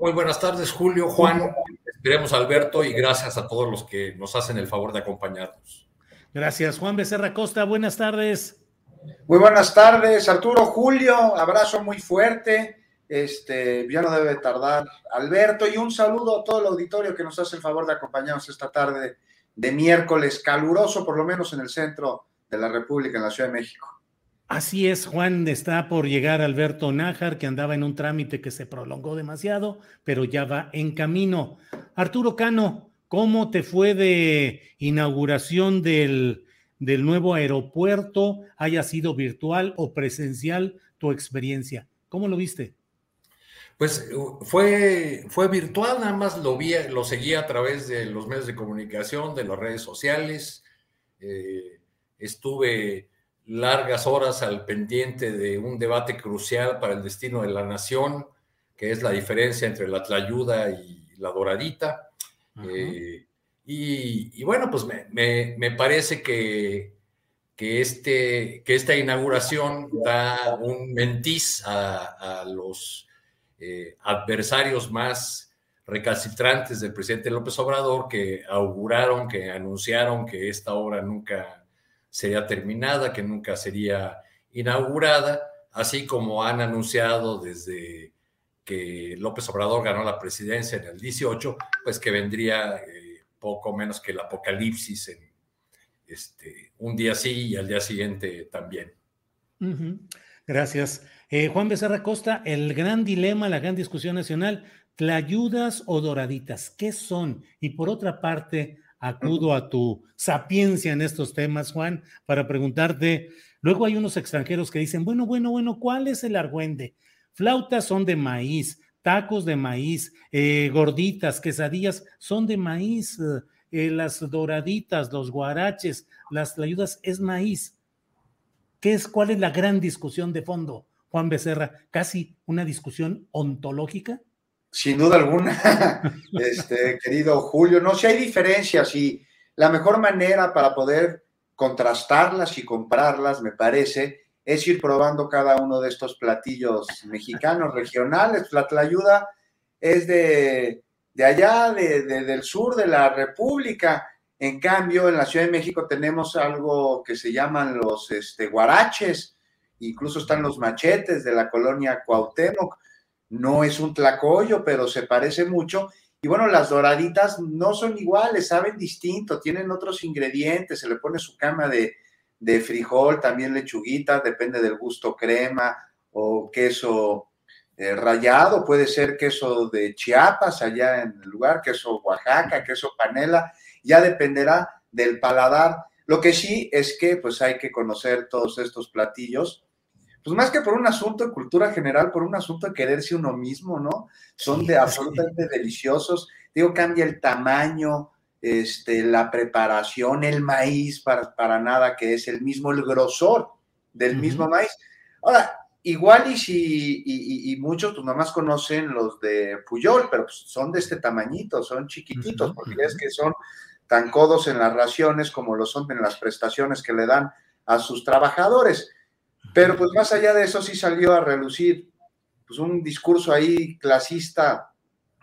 Muy buenas tardes, Julio, Juan. Esperemos, Alberto, y gracias a todos los que nos hacen el favor de acompañarnos. Gracias, Juan Becerra Costa. Buenas tardes. Muy buenas tardes, Arturo, Julio. Abrazo muy fuerte. Este, ya no debe tardar Alberto y un saludo a todo el auditorio que nos hace el favor de acompañarnos esta tarde de miércoles caluroso, por lo menos en el centro de la República, en la Ciudad de México. Así es, Juan, está por llegar Alberto Nájar, que andaba en un trámite que se prolongó demasiado, pero ya va en camino. Arturo Cano, ¿cómo te fue de inauguración del, del nuevo aeropuerto, haya sido virtual o presencial tu experiencia? ¿Cómo lo viste? Pues fue, fue virtual, nada más lo vi, lo seguí a través de los medios de comunicación, de las redes sociales. Eh, estuve largas horas al pendiente de un debate crucial para el destino de la nación, que es la diferencia entre la tlayuda y la doradita. Eh, y, y, bueno, pues me, me, me parece que, que, este, que esta inauguración da un mentiz a, a los eh, adversarios más recalcitrantes del presidente López Obrador, que auguraron, que anunciaron que esta obra nunca sería terminada, que nunca sería inaugurada, así como han anunciado desde que López Obrador ganó la presidencia en el 18, pues que vendría eh, poco menos que el apocalipsis en este, un día sí y al día siguiente también. Gracias. Eh, Juan Becerra Costa, el gran dilema, la gran discusión nacional, ¿tlayudas o doraditas? ¿Qué son? Y por otra parte, acudo a tu sapiencia en estos temas, Juan, para preguntarte, luego hay unos extranjeros que dicen, bueno, bueno, bueno, ¿cuál es el argüende? Flautas son de maíz, tacos de maíz, eh, gorditas, quesadillas son de maíz, eh, las doraditas, los guaraches, las ayudas es maíz. ¿Qué es, ¿Cuál es la gran discusión de fondo, Juan Becerra? ¿Casi una discusión ontológica? Sin duda alguna, este, querido Julio. No, si hay diferencias y la mejor manera para poder contrastarlas y comprarlas, me parece, es ir probando cada uno de estos platillos mexicanos, regionales. La tlayuda es de, de allá, de, de, del sur de la República. En cambio, en la Ciudad de México tenemos algo que se llaman los este, guaraches, incluso están los machetes de la colonia Cuauhtémoc no es un tlacoyo, pero se parece mucho. Y bueno, las doraditas no son iguales, saben distinto, tienen otros ingredientes, se le pone su cama de, de frijol, también lechuguita, depende del gusto crema o queso eh, rallado, puede ser queso de Chiapas allá en el lugar, queso Oaxaca, queso panela, ya dependerá del paladar. Lo que sí es que pues hay que conocer todos estos platillos pues más que por un asunto de cultura general, por un asunto de quererse uno mismo, ¿no? Son de absolutamente deliciosos. Digo, cambia el tamaño, este, la preparación, el maíz, para, para nada que es el mismo, el grosor del uh -huh. mismo maíz. Ahora, igual y si, y, y, muchos, pues nomás conocen los de Puyol, pero pues son de este tamañito, son chiquititos, uh -huh. porque es que son tan codos en las raciones como lo son en las prestaciones que le dan a sus trabajadores. Pero pues más allá de eso sí salió a relucir pues un discurso ahí clasista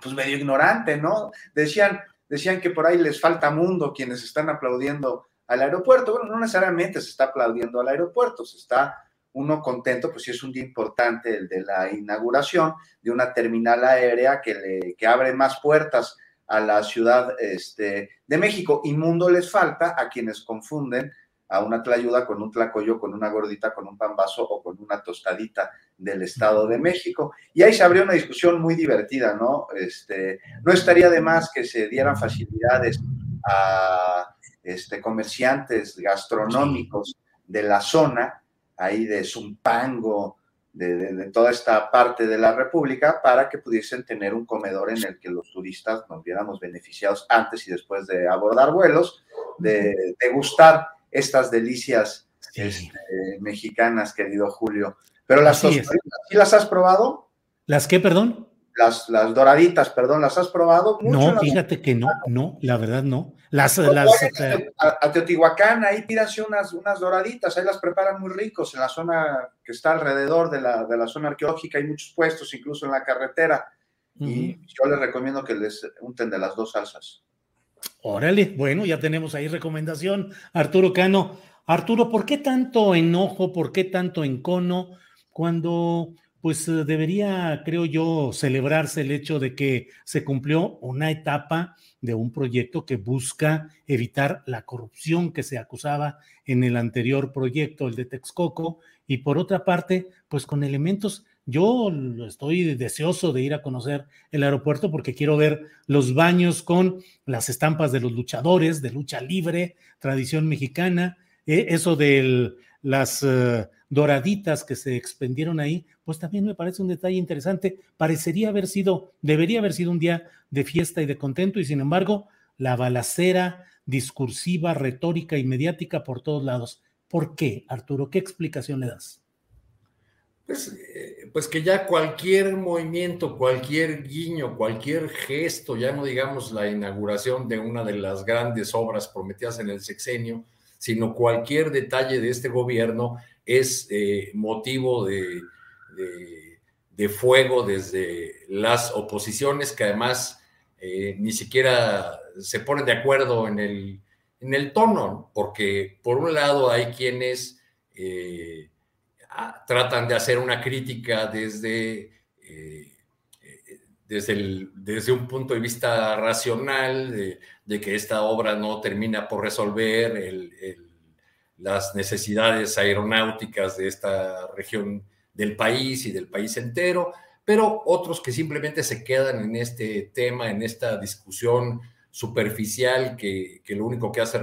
pues medio ignorante, ¿no? Decían, decían que por ahí les falta mundo quienes están aplaudiendo al aeropuerto. Bueno, no necesariamente se está aplaudiendo al aeropuerto, se está uno contento, pues sí es un día importante el de la inauguración de una terminal aérea que, le, que abre más puertas a la Ciudad este, de México. Y mundo les falta a quienes confunden a una tlayuda con un tlacoyo, con una gordita, con un pambazo o con una tostadita del Estado de México. Y ahí se abrió una discusión muy divertida, ¿no? Este, no estaría de más que se dieran facilidades a este, comerciantes gastronómicos de la zona, ahí de Zumpango, de, toda esta parte de la República, para que pudiesen tener un comedor en el que los turistas nos viéramos beneficiados antes y después de abordar vuelos, de degustar estas delicias este, mexicanas, querido Julio. Pero las ¿sí las has probado? ¿Las qué, perdón? Las, las doraditas, perdón, ¿las has probado? no, fíjate que no, no, la verdad no. Las, las, a, Teotihuacán, ahí pídanse unas, unas doraditas, ahí las preparan muy ricos en la zona que está alrededor de la, de la zona arqueológica, hay muchos puestos, incluso en la carretera. Y yo les recomiendo que les unten de las dos salsas. Órale, bueno, ya tenemos ahí recomendación. Arturo Cano. Arturo, ¿por qué tanto enojo, por qué tanto encono cuando pues debería, creo yo, celebrarse el hecho de que se cumplió una etapa de un proyecto que busca evitar la corrupción que se acusaba en el anterior proyecto, el de Texcoco, y por otra parte, pues con elementos, yo estoy deseoso de ir a conocer el aeropuerto porque quiero ver los baños con las estampas de los luchadores, de lucha libre, tradición mexicana, eh, eso de las eh, doraditas que se expendieron ahí, pues también me parece un detalle interesante. Parecería haber sido, debería haber sido un día de fiesta y de contento, y sin embargo, la balacera discursiva, retórica y mediática por todos lados. ¿Por qué, Arturo? ¿Qué explicación le das? Pues, eh, pues que ya cualquier movimiento, cualquier guiño, cualquier gesto, ya no digamos la inauguración de una de las grandes obras prometidas en el sexenio, sino cualquier detalle de este gobierno es eh, motivo de, de, fuego desde las oposiciones que además eh, ni siquiera se ponen de acuerdo en el, en el tono, porque por un lado hay quienes tratan de hacer una crítica desde, desde, desde, un punto de vista racional, de, que esta obra no termina por resolver las necesidades aeronáuticas de esta región del país y del país entero, pero otros que simplemente se quedan en este tema, en esta discusión superficial que, lo único que hace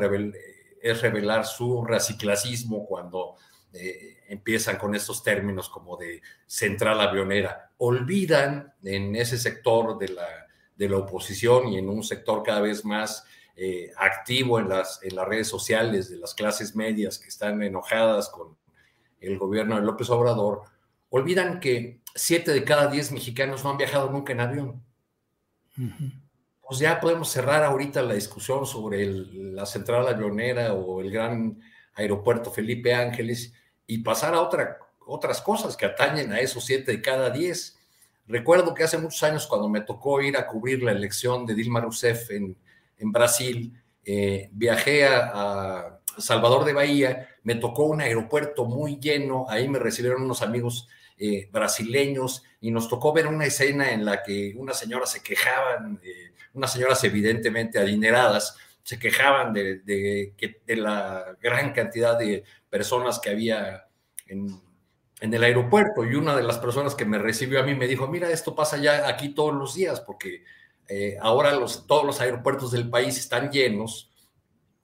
es revelar su raciclasismo cuando eh, empiezan con estos términos como de central avionera. Olvidan en ese sector de la, de la oposición y en un sector cada vez más eh, activo en las, en las redes sociales de las clases medias que están enojadas con el gobierno de López Obrador, olvidan que siete de cada diez mexicanos no han viajado nunca en avión. Pues ya podemos cerrar ahorita la discusión sobre la central avionera o el gran aeropuerto Felipe Ángeles y pasar a otra, otras cosas que atañen a esos siete de cada diez. Recuerdo que hace muchos años cuando me tocó ir a cubrir la elección de Dilma Rousseff en, en Brasil, eh, viajé a, Salvador de Bahía, me tocó un aeropuerto muy lleno, ahí me recibieron unos amigos eh, brasileños y nos tocó ver una escena en la que unas señoras se quejaban, unas señoras evidentemente adineradas, se quejaban de, de, la gran cantidad de personas que había en, en, el aeropuerto. Y una de las personas que me recibió a mí me dijo, mira, esto pasa ya aquí todos los días, porque eh, ahora los, todos los aeropuertos del país están llenos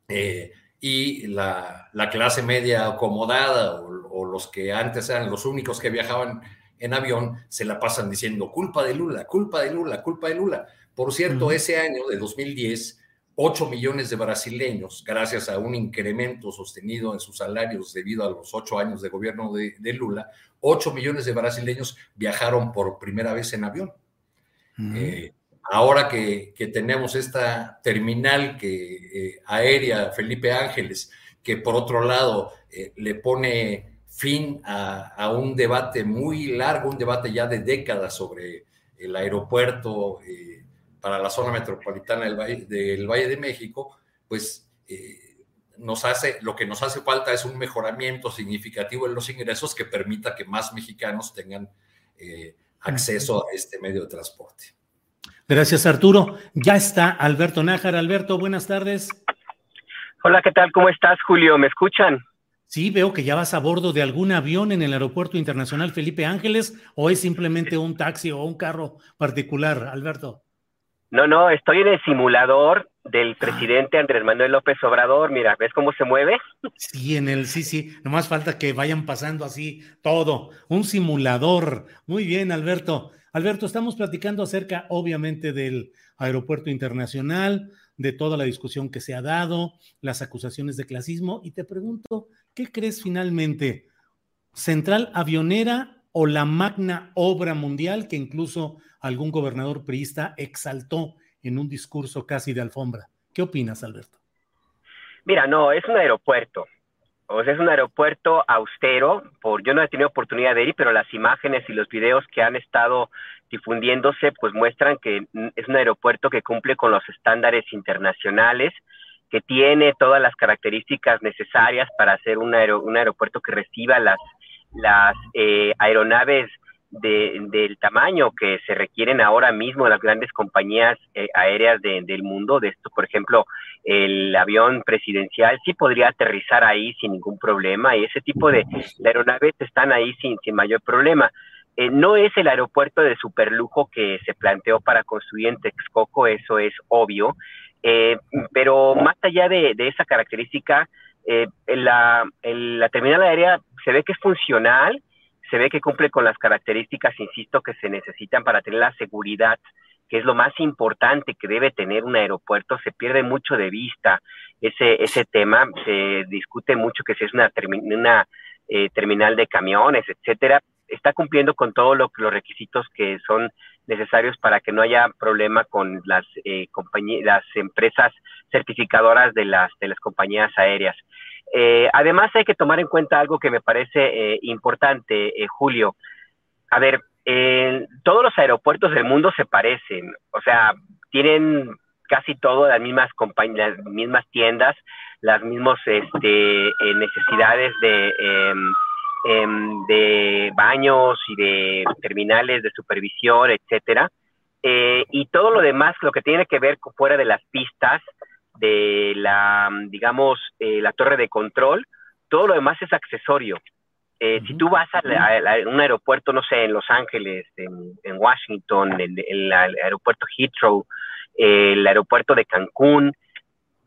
eh, y la, clase media acomodada o, los que antes eran los únicos que viajaban en avión se la pasan diciendo culpa de Lula, culpa de Lula, culpa de Lula. Por cierto, ese año de 2010, 8 millones de brasileños, gracias a un incremento sostenido en sus salarios debido a los 8 años de gobierno de, Lula, 8 millones de brasileños viajaron por primera vez en avión. Ahora que, tenemos esta terminal que, eh, aérea Felipe Ángeles, que por otro lado eh, le pone fin a, un debate muy largo, un debate ya de décadas sobre el aeropuerto, eh, para la zona metropolitana del Valle, del Valle de México, pues eh, nos hace, lo que nos hace falta es un mejoramiento significativo en los ingresos que permita que más mexicanos tengan eh, acceso a este medio de transporte. Gracias, Arturo. Ya está Alberto Nájar. Alberto, buenas tardes. Hola, ¿qué tal? ¿Cómo estás, Julio? ¿Me escuchan? Sí, veo que ya vas a bordo de algún avión en el Aeropuerto Internacional Felipe Ángeles o es simplemente un taxi o un carro particular, Alberto. No, no, estoy en el simulador del ah. presidente Andrés Manuel López Obrador. Mira, ¿ves cómo se mueve? Sí, en el, sí, sí. Nomás falta que vayan pasando así todo. Un simulador. Muy bien, Alberto. Alberto, estamos platicando acerca, obviamente, del aeropuerto internacional, de toda la discusión que se ha dado, las acusaciones de clasismo, y te pregunto, ¿qué crees finalmente? ¿Central avionera o la magna obra mundial que incluso algún gobernador priista exaltó en un discurso casi de alfombra? ¿Qué opinas, Alberto? Mira, no, es un aeropuerto. O sea, es un aeropuerto austero. Por, yo no he tenido oportunidad de ir, pero las imágenes y los videos que han estado difundiéndose, pues muestran que es un aeropuerto que cumple con los estándares internacionales, que tiene todas las características necesarias para ser un, un aeropuerto que reciba las, las eh, aeronaves del tamaño que se requieren ahora mismo las grandes compañías eh, aéreas del mundo. De esto, por ejemplo, el avión presidencial sí podría aterrizar ahí sin ningún problema y ese tipo de, aeronaves están ahí sin, sin mayor problema. Eh, no es el aeropuerto de superlujo que se planteó para construir en Texcoco, eso es obvio, eh, pero más allá de, esa característica, la, la terminal aérea se ve que es funcional, se ve que cumple con las características, insisto, que se necesitan para tener la seguridad, que es lo más importante que debe tener un aeropuerto. Se pierde mucho de vista ese, ese tema, se discute mucho que si es una, una eh, terminal de camiones, etcétera. Está cumpliendo con todos lo, los requisitos que son necesarios para que no haya problema con las eh, las empresas certificadoras de las de las compañías aéreas. Eh, además, hay que tomar en cuenta algo que me parece eh, importante, eh, Julio. A ver, todos los aeropuertos del mundo se parecen, o sea, tienen casi todas las mismas compañías, las mismas tiendas, las mismas este, necesidades de, em, de baños y de terminales de supervisión, etcétera. y todo lo demás, lo que tiene que ver fuera de las pistas, de la, digamos, eh, la torre de control, todo lo demás es accesorio. Eh, si tú vas a, un aeropuerto, no sé, en Los Ángeles, en, Washington, en, el aeropuerto Heathrow, el aeropuerto de Cancún,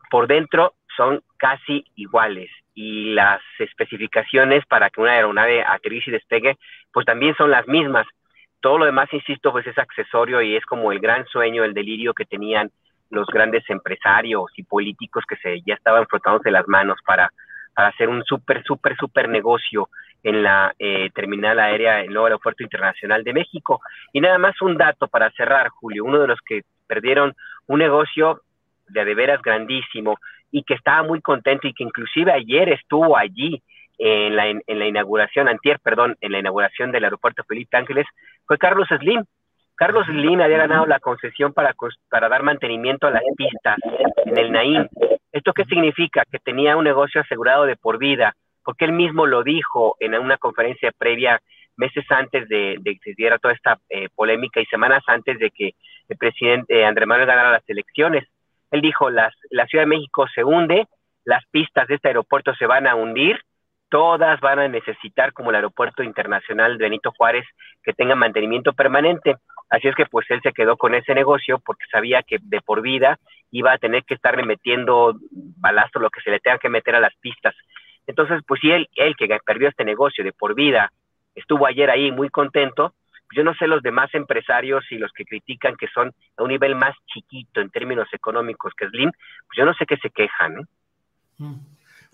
por dentro son casi iguales y las especificaciones para que una aeronave aterrice y despegue, pues también son las mismas. Todo lo demás, insisto, pues es accesorio y es como el gran sueño, el delirio que tenían los grandes empresarios y políticos que se ya estaban frotándose las manos para, para hacer un súper, súper, súper negocio en la eh, terminal aérea, el nuevo aeropuerto internacional de México. Y nada más un dato para cerrar, Julio, uno de los que perdieron un negocio de de veras grandísimo y que estaba muy contento y que inclusive ayer estuvo allí en la, en la inauguración, antier, perdón, en la inauguración del aeropuerto Felipe Ángeles, fue Carlos Slim, Carlos Slim había ganado la concesión para, para dar mantenimiento a las pistas en el Naim. ¿Esto qué significa? Que tenía un negocio asegurado de por vida, porque él mismo lo dijo en una conferencia previa meses antes de, que se diera toda esta eh, polémica y semanas antes de que el presidente Andrés Manuel ganara las elecciones. Él dijo, las, la Ciudad de México se hunde, las pistas de este aeropuerto se van a hundir todas van a necesitar, como el Aeropuerto Internacional Benito Juárez, que tenga mantenimiento permanente. Así es que pues él se quedó con ese negocio porque sabía que de por vida iba a tener que estarle metiendo balastro, lo que se le tenga que meter a las pistas. Entonces, pues si él, él que perdió este negocio de por vida, estuvo ayer ahí muy contento, yo no sé los demás empresarios y los que critican que son a un nivel más chiquito en términos económicos que Slim, pues yo no sé qué se quejan. Mm.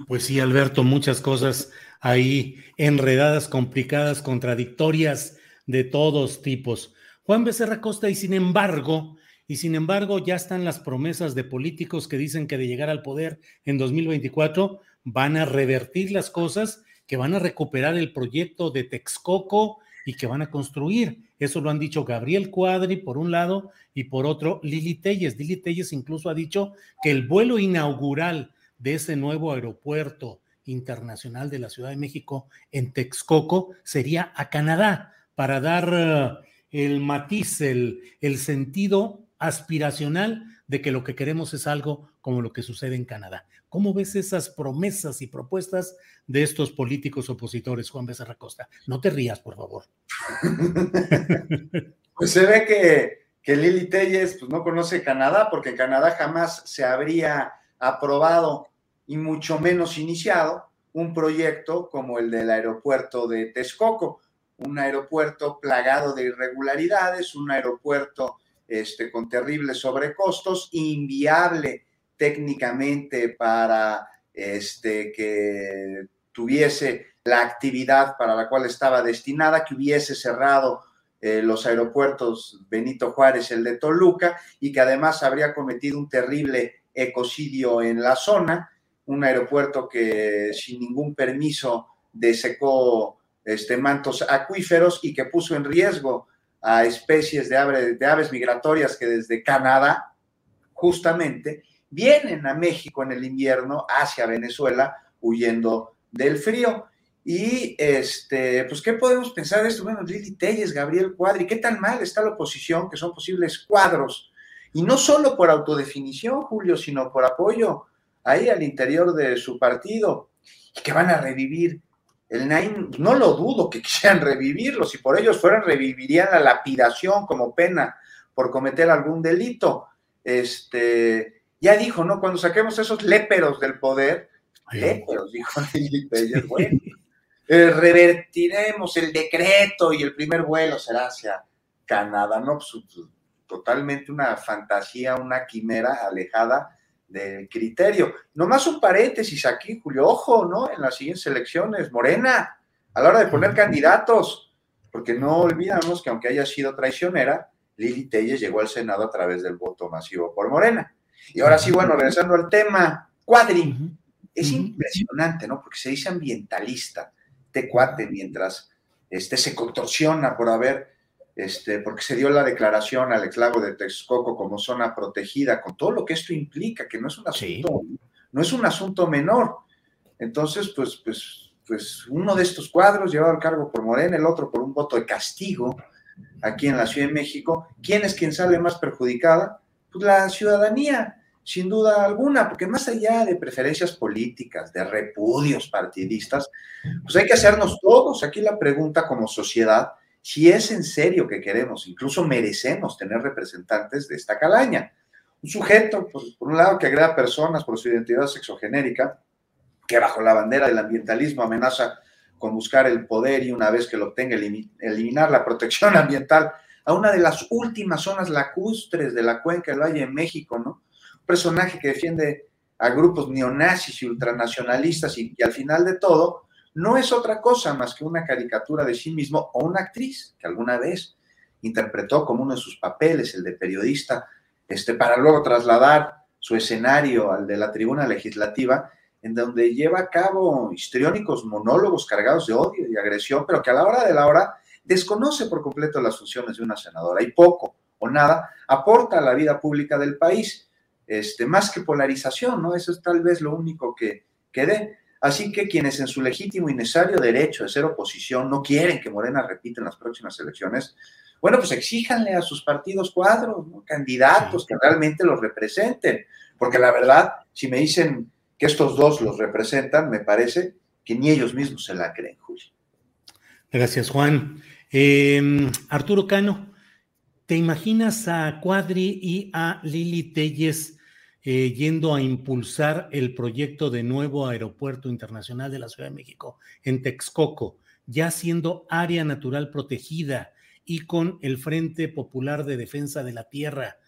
Pues sí, Alberto, muchas cosas ahí enredadas, complicadas, contradictorias de todos tipos. Juan Becerra Costa, y sin embargo, y sin embargo, ya están las promesas de políticos que dicen que de llegar al poder en 2024 van a revertir las cosas, que van a recuperar el proyecto de Texcoco y que van a construir. Eso lo han dicho Gabriel Cuadri por un lado y por otro Lili Telles. Lili Telles incluso ha dicho que el vuelo inaugural de ese nuevo aeropuerto internacional de la Ciudad de México en Texcoco sería a Canadá para dar eh, el matiz, el, el sentido aspiracional de que lo que queremos es algo como lo que sucede en Canadá. ¿Cómo ves esas promesas y propuestas de estos políticos opositores, Juan Becerra Costa? No te rías, por favor. pues se ve que, que Lili Telles pues, no conoce Canadá, porque Canadá jamás se habría aprobado y mucho menos iniciado un proyecto como el del aeropuerto de Texcoco, un aeropuerto plagado de irregularidades, un aeropuerto este, con terribles sobrecostos, inviable técnicamente para este, que tuviese la actividad para la cual estaba destinada, que hubiese cerrado eh, los aeropuertos Benito Juárez, el de Toluca, y que además habría cometido un terrible ecocidio en la zona, un aeropuerto que sin ningún permiso desecó este, mantos acuíferos y que puso en riesgo a especies de, de aves migratorias que desde Canadá, justamente, vienen a México en el invierno hacia Venezuela huyendo del frío. Y este, pues, ¿qué podemos pensar de esto? Bueno, Lili Telles, Gabriel Cuadri, ¿qué tan mal está la oposición? Que son posibles cuadros. Y no solo por autodefinición, Julio, sino por apoyo ahí al interior de su partido. Y que van a revivir el Naim, no lo dudo que quisieran revivirlo, si por ellos fueran, revivirían la lapidación como pena por cometer algún delito. Este, ya dijo, ¿no? Cuando saquemos esos léperos del poder, léperos, dijo bueno, eh, revertiremos el decreto y el primer vuelo será hacia Canadá, ¿no? Pues, pues, totalmente una fantasía, una quimera alejada del criterio. Nomás un paréntesis aquí, Julio, ojo, ¿no? En las siguientes elecciones, Morena, a la hora de poner candidatos, porque no olvidamos que aunque haya sido traicionera, Lili Telles llegó al Senado a través del voto masivo por Morena. Y ahora sí, bueno, regresando al tema, Cuadri, es impresionante, ¿no? Porque se dice ambientalista, te cuate, mientras este, se contorsiona por haber, este, porque se dio la declaración al esclavo de Texcoco como zona protegida, con todo lo que esto implica, que no es un asunto, no es un asunto menor. Entonces, pues, pues, pues uno de estos cuadros llevado al cargo por Morena, el otro por un voto de castigo aquí en la Ciudad de México. ¿Quién es quien sale más perjudicada? La ciudadanía, sin duda alguna, porque más allá de preferencias políticas, de repudios partidistas, pues hay que hacernos todos aquí la pregunta como sociedad, si es en serio que queremos, incluso merecemos tener representantes de esta calaña. Un sujeto, pues, por un lado, que agrega personas por su identidad sexogenérica, que bajo la bandera del ambientalismo amenaza con buscar el poder y una vez que lo obtenga eliminar la protección ambiental a una de las últimas zonas lacustres de la cuenca del Valle de México, ¿no? Un personaje que defiende a grupos neonazis y ultranacionalistas y, al final de todo no es otra cosa más que una caricatura de sí mismo o una actriz que alguna vez interpretó como uno de sus papeles, el de periodista, este, para luego trasladar su escenario al de la tribuna legislativa, en donde lleva a cabo histriónicos monólogos cargados de odio y agresión, pero que a la hora de la hora desconoce por completo las funciones de una senadora y poco o nada aporta a la vida pública del país, este, más que polarización, ¿no? Eso es tal vez lo único que, quede. Así que quienes en su legítimo y necesario derecho de ser oposición no quieren que Morena repita en las próximas elecciones, bueno, pues exíjanle a sus partidos cuadros, candidatos que realmente los representen, porque la verdad, si me dicen que estos dos los representan, me parece que ni ellos mismos se la creen, Julio. Gracias, Juan. Em, Arturo Cano, ¿te imaginas a Cuadri y a Lili Telles eh, yendo a impulsar el proyecto de nuevo aeropuerto internacional de la Ciudad de México en Texcoco, ya siendo área natural protegida y con el Frente Popular de Defensa de la Tierra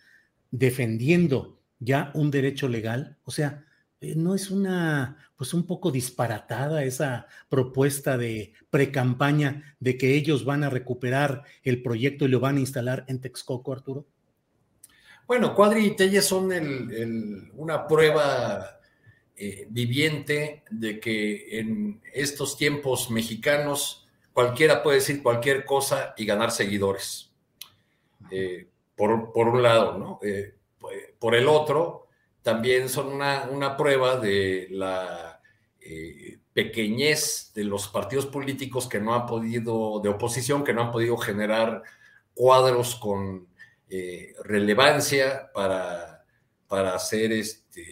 defendiendo ya un derecho legal? O sea, ¿no es una, pues un poco disparatada esa propuesta de pre-campaña de que ellos van a recuperar el proyecto y lo van a instalar en Texcoco, Arturo? Bueno, Cuadri y Telles son una prueba eh, viviente de que en estos tiempos mexicanos cualquiera puede decir cualquier cosa y ganar seguidores. Eh, por, un lado, ¿no? Eh, por el otro, también son una, prueba de la eh, pequeñez de los partidos políticos que no han podido, de oposición, que no han podido generar cuadros con relevancia para, para hacer este,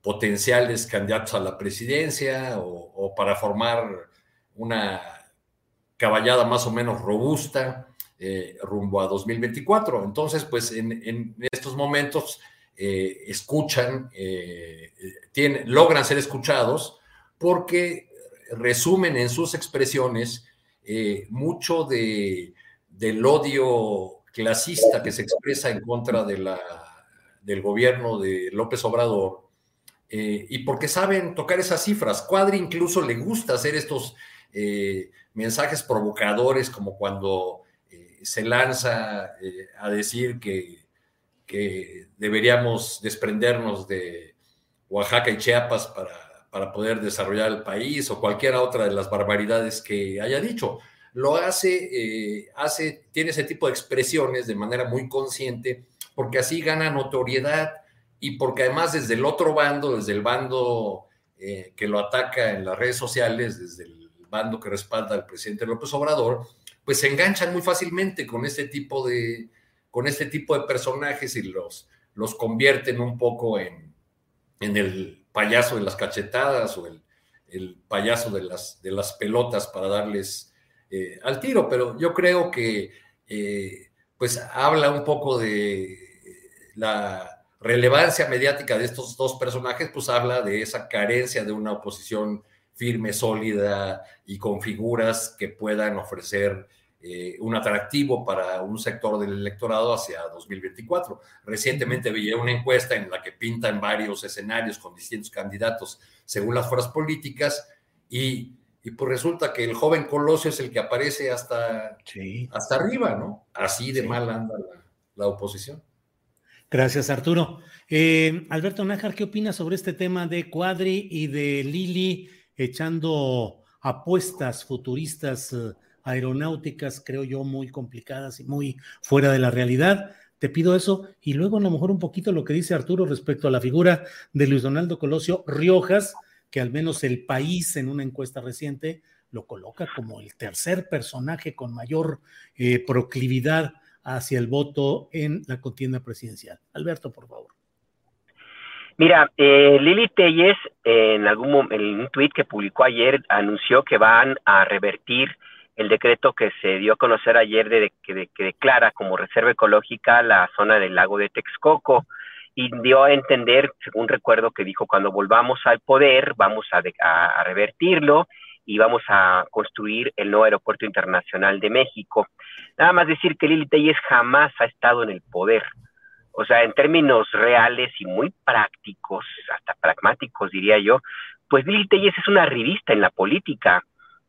potenciales candidatos a la presidencia o para formar una caballada más o menos robusta eh, rumbo a 2024. Entonces, pues en, estos momentos eh, escuchan, eh, logran ser escuchados porque resumen en sus expresiones mucho de, del odio clasista que se expresa en contra del gobierno de López Obrador. y porque saben tocar esas cifras. Cuadri incluso le gusta hacer estos mensajes provocadores como cuando eh, se lanza eh, a decir que, que, deberíamos desprendernos de Oaxaca y Chiapas para, para, poder desarrollar el país o cualquiera otra de las barbaridades que haya dicho. Lo hace, eh, hace, tiene ese tipo de expresiones de manera muy consciente porque así gana notoriedad y porque además desde el otro bando, desde el bando que lo ataca en las redes sociales, desde el bando que respalda al presidente López Obrador, pues se enganchan muy fácilmente con este tipo de, con este tipo de personajes y los, los convierten un poco en, en el payaso de las cachetadas o el, el payaso de las, de las pelotas para darles eh, al tiro. Pero yo creo que eh, pues habla un poco de la relevancia mediática de estos dos personajes, pues habla de esa carencia de una oposición firme, sólida y con figuras que puedan ofrecer eh, un atractivo para un sector del electorado hacia 2024. Recientemente vi una encuesta en la que pintan varios escenarios con distintos candidatos según las fuerzas políticas y, pues resulta que el joven Colosio es el que aparece hasta, hasta arriba, ¿no? Así de mal anda la, oposición. Gracias, Arturo. Eh, Alberto Nájar, ¿qué opinas sobre este tema de Cuadri y de Lili? echando apuestas futuristas eh, aeronáuticas, creo yo, muy complicadas y muy fuera de la realidad. Te pido eso y luego a lo mejor un poquito lo que dice Arturo respecto a la figura de Luis Donaldo Colosio Riojas, que al menos el país en una encuesta reciente lo coloca como el tercer personaje con mayor eh, proclividad hacia el voto en la contienda presidencial. Alberto, por favor. Mira, eh, Lili Telles, en, algún, en un tuit que publicó ayer, anunció que van a revertir el decreto que se dio a conocer ayer de, que, declara como reserva ecológica la zona del lago de Texcoco y dio a entender, según recuerdo que dijo, cuando volvamos al poder vamos a, a, revertirlo y vamos a construir el nuevo aeropuerto internacional de México. Nada más decir que Lili Telles jamás ha estado en el poder. O sea, en términos reales y muy prácticos, hasta pragmáticos diría yo, pues Lili Telles es una revista en la política.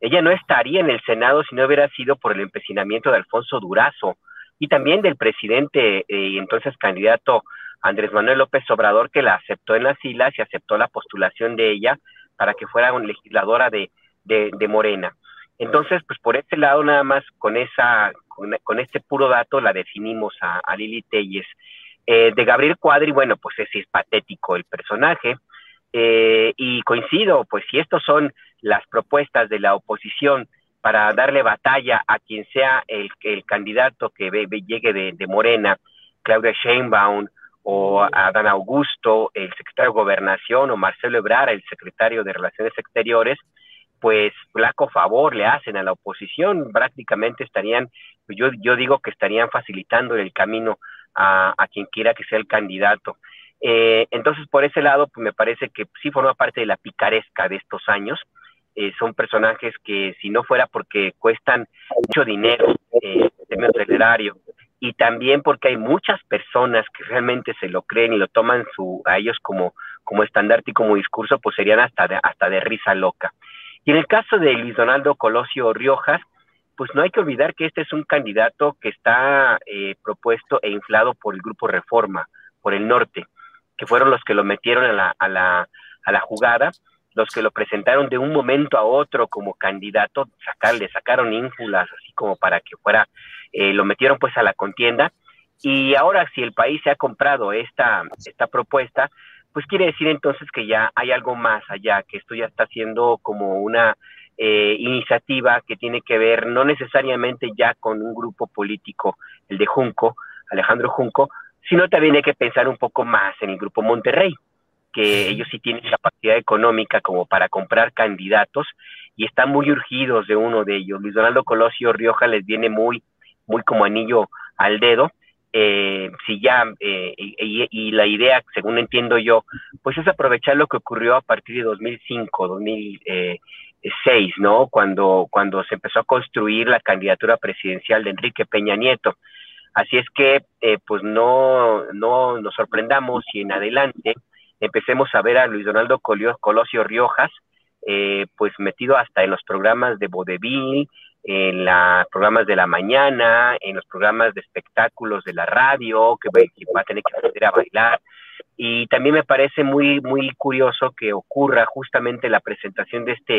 Ella no estaría en el Senado si no hubiera sido por el empecinamiento de Alfonso Durazo y también del presidente eh, y entonces candidato Andrés Manuel López Obrador, que la aceptó en las filas y aceptó la postulación de ella para que fuera legisladora de, de, Morena. Entonces, pues por este lado, nada más con esa, con, este puro dato la definimos a, a Lili Telles. Eh, de Gabriel Cuadri, bueno, pues es, es patético el personaje. Eh, y coincido, pues si estos son las propuestas de la oposición para darle batalla a quien sea el, el candidato que llegue de, Morena, Claudia Sheinbaum o Adán Augusto, el secretario de Gobernación, o Marcelo Ebrard, el secretario de Relaciones Exteriores, pues flaco favor le hacen a la oposición, prácticamente estarían, yo, yo digo que estarían facilitando el camino a, quien quiera que sea el candidato. Eh, entonces, por ese lado, pues me parece que sí forma parte de la picaresca de estos años. Eh, son personajes que si no fuera porque cuestan mucho dinero eh, en y también porque hay muchas personas que realmente se lo creen y lo toman su, a ellos como, como estandarte y como discurso, pues serían hasta de, hasta de risa loca. Y en el caso de Luis Donaldo Colosio Riojas, pues no hay que olvidar que este es un candidato que está eh, propuesto e inflado por el grupo Reforma, por el norte, que fueron los que lo metieron a la, a la, a la jugada los que lo presentaron de un momento a otro como candidato, sacarle, sacaron ínfulas así como para que fuera, eh, lo metieron pues a la contienda. Y ahora si el país se ha comprado esta, esta propuesta, pues quiere decir entonces que ya hay algo más allá, que esto ya está siendo como una eh, iniciativa que tiene que ver no necesariamente ya con un grupo político, el de Junco, Alejandro Junco, sino también hay que pensar un poco más en el grupo Monterrey, que ellos sí tienen capacidad económica como para comprar candidatos y están muy urgidos de uno de ellos. Luis Donaldo Colosio Rioja les viene muy, muy como anillo al dedo. Eh, si ya, eh, y, la idea, según entiendo yo, pues es aprovechar lo que ocurrió a partir de 2005, 2006, ¿no? Cuando, cuando se empezó a construir la candidatura presidencial de Enrique Peña Nieto. Así es que, eh, pues no, no nos sorprendamos si en adelante empecemos a ver a Luis Donaldo Colosio Riojas, eh, pues metido hasta en los programas de vodevil, en los programas de la mañana, en los programas de espectáculos de la radio, que va, a tener que aprender a bailar. Y también me parece muy, muy curioso que ocurra justamente la presentación de este,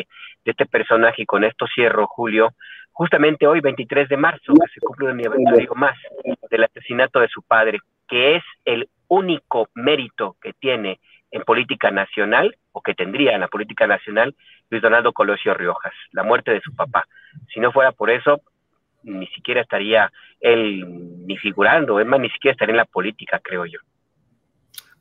de este personaje, y con esto cierro, Julio, justamente hoy, 23 de marzo, que se cumple un aniversario más del asesinato de su padre, que es el único mérito que tiene en política nacional, o que tendría en la política nacional, Luis Donaldo Colosio Riojas, la muerte de su papá. Si no fuera por eso, ni siquiera estaría él ni figurando, es más, ni siquiera estaría en la política, creo yo.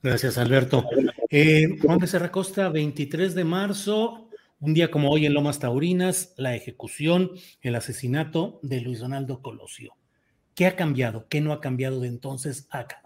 Gracias, Alberto. Eh, Juan Becerra Costa, 23 de marzo, un día como hoy en Lomas Taurinas, la ejecución, el asesinato de Luis Donaldo Colosio. ¿Qué ha cambiado? ¿Qué no ha cambiado de entonces acá?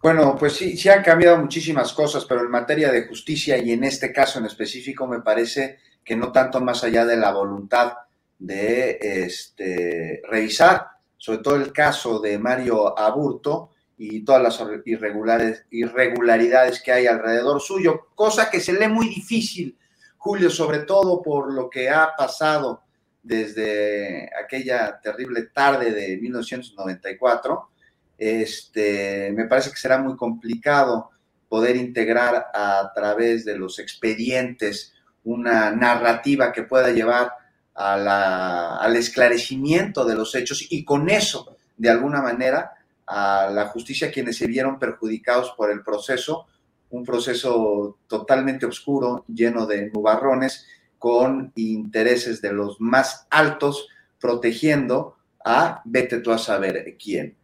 Bueno, pues sí, sí han cambiado muchísimas cosas, pero en materia de justicia y en este caso en específico me parece que no tanto más allá de la voluntad de este, revisar, sobre todo el caso de Mario Aburto y todas las irregulares, irregularidades que hay alrededor suyo, cosa que se lee muy difícil, Julio, sobre todo por lo que ha pasado desde aquella terrible tarde de 1994 este, me parece que será muy complicado poder integrar a través de los expedientes una narrativa que pueda llevar al esclarecimiento de los hechos y con eso, de alguna manera, a la justicia quienes se vieron perjudicados por el proceso, un proceso totalmente oscuro, lleno de nubarrones, con intereses de los más altos, protegiendo a vete tú a saber quién.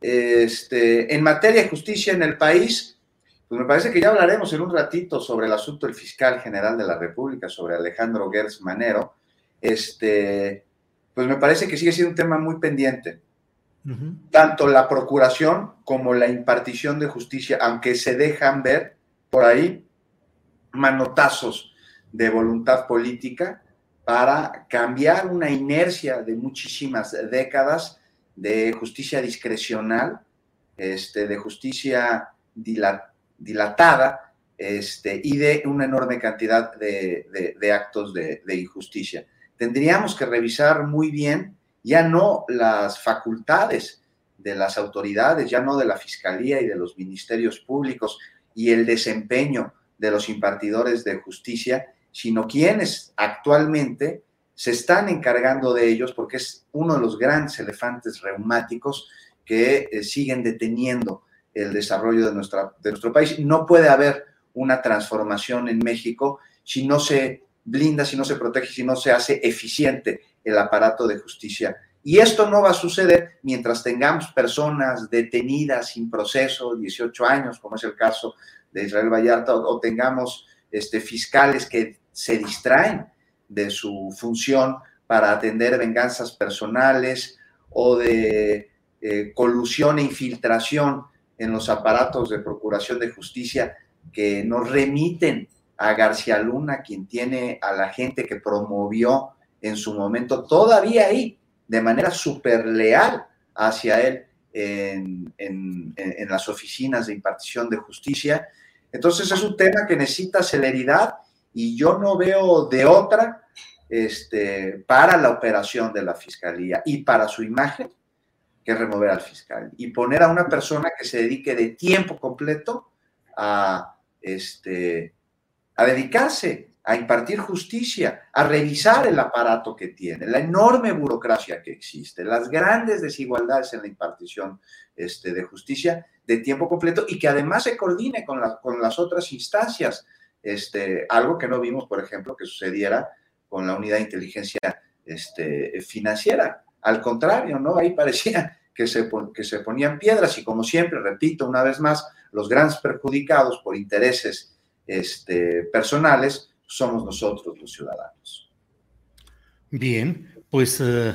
Este, en materia de justicia en el país, pues me parece que ya hablaremos en un ratito sobre el asunto del fiscal general de la República, sobre Alejandro Gertz Manero. Este, pues me parece que sigue siendo un tema muy pendiente. Tanto la procuración como la impartición de justicia, aunque se dejan ver por ahí manotazos de voluntad política para cambiar una inercia de muchísimas décadas de justicia discrecional, este, de justicia dilatada este, y de una enorme cantidad de, actos de, injusticia. Tendríamos que revisar muy bien ya no las facultades de las autoridades, ya no de la Fiscalía y de los ministerios públicos y el desempeño de los impartidores de justicia, sino quienes actualmente se están encargando de ellos porque es uno de los grandes elefantes reumáticos que eh, siguen deteniendo el desarrollo de, nuestra, de nuestro país. No puede haber una transformación en México si no se blinda, si no se protege, si no se hace eficiente el aparato de justicia. Y esto no va a suceder mientras tengamos personas detenidas sin proceso, 18 años, como es el caso de Israel Vallarta, o, tengamos este, fiscales que se distraen de su función para atender venganzas personales o de eh, colusión e infiltración en los aparatos de procuración de justicia que nos remiten a García Luna, quien tiene a la gente que promovió en su momento todavía ahí, de manera súper leal hacia él en, las oficinas de impartición de justicia. Entonces es un tema que necesita celeridad y yo no veo de otra este, para la operación de la fiscalía y para su imagen que remover al fiscal y poner a una persona que se dedique de tiempo completo a, este, a dedicarse a impartir justicia, a revisar el aparato que tiene, la enorme burocracia que existe, las grandes desigualdades en la impartición este, de justicia de tiempo completo y que además se coordine con, con las otras instancias. Este, algo que no vimos, por ejemplo, que sucediera con la unidad de inteligencia este, financiera. Al contrario, ¿no? Ahí parecía que se, que se ponían piedras y como siempre, repito una vez más, los grandes perjudicados por intereses este, personales somos nosotros los ciudadanos. Bien, pues... Uh...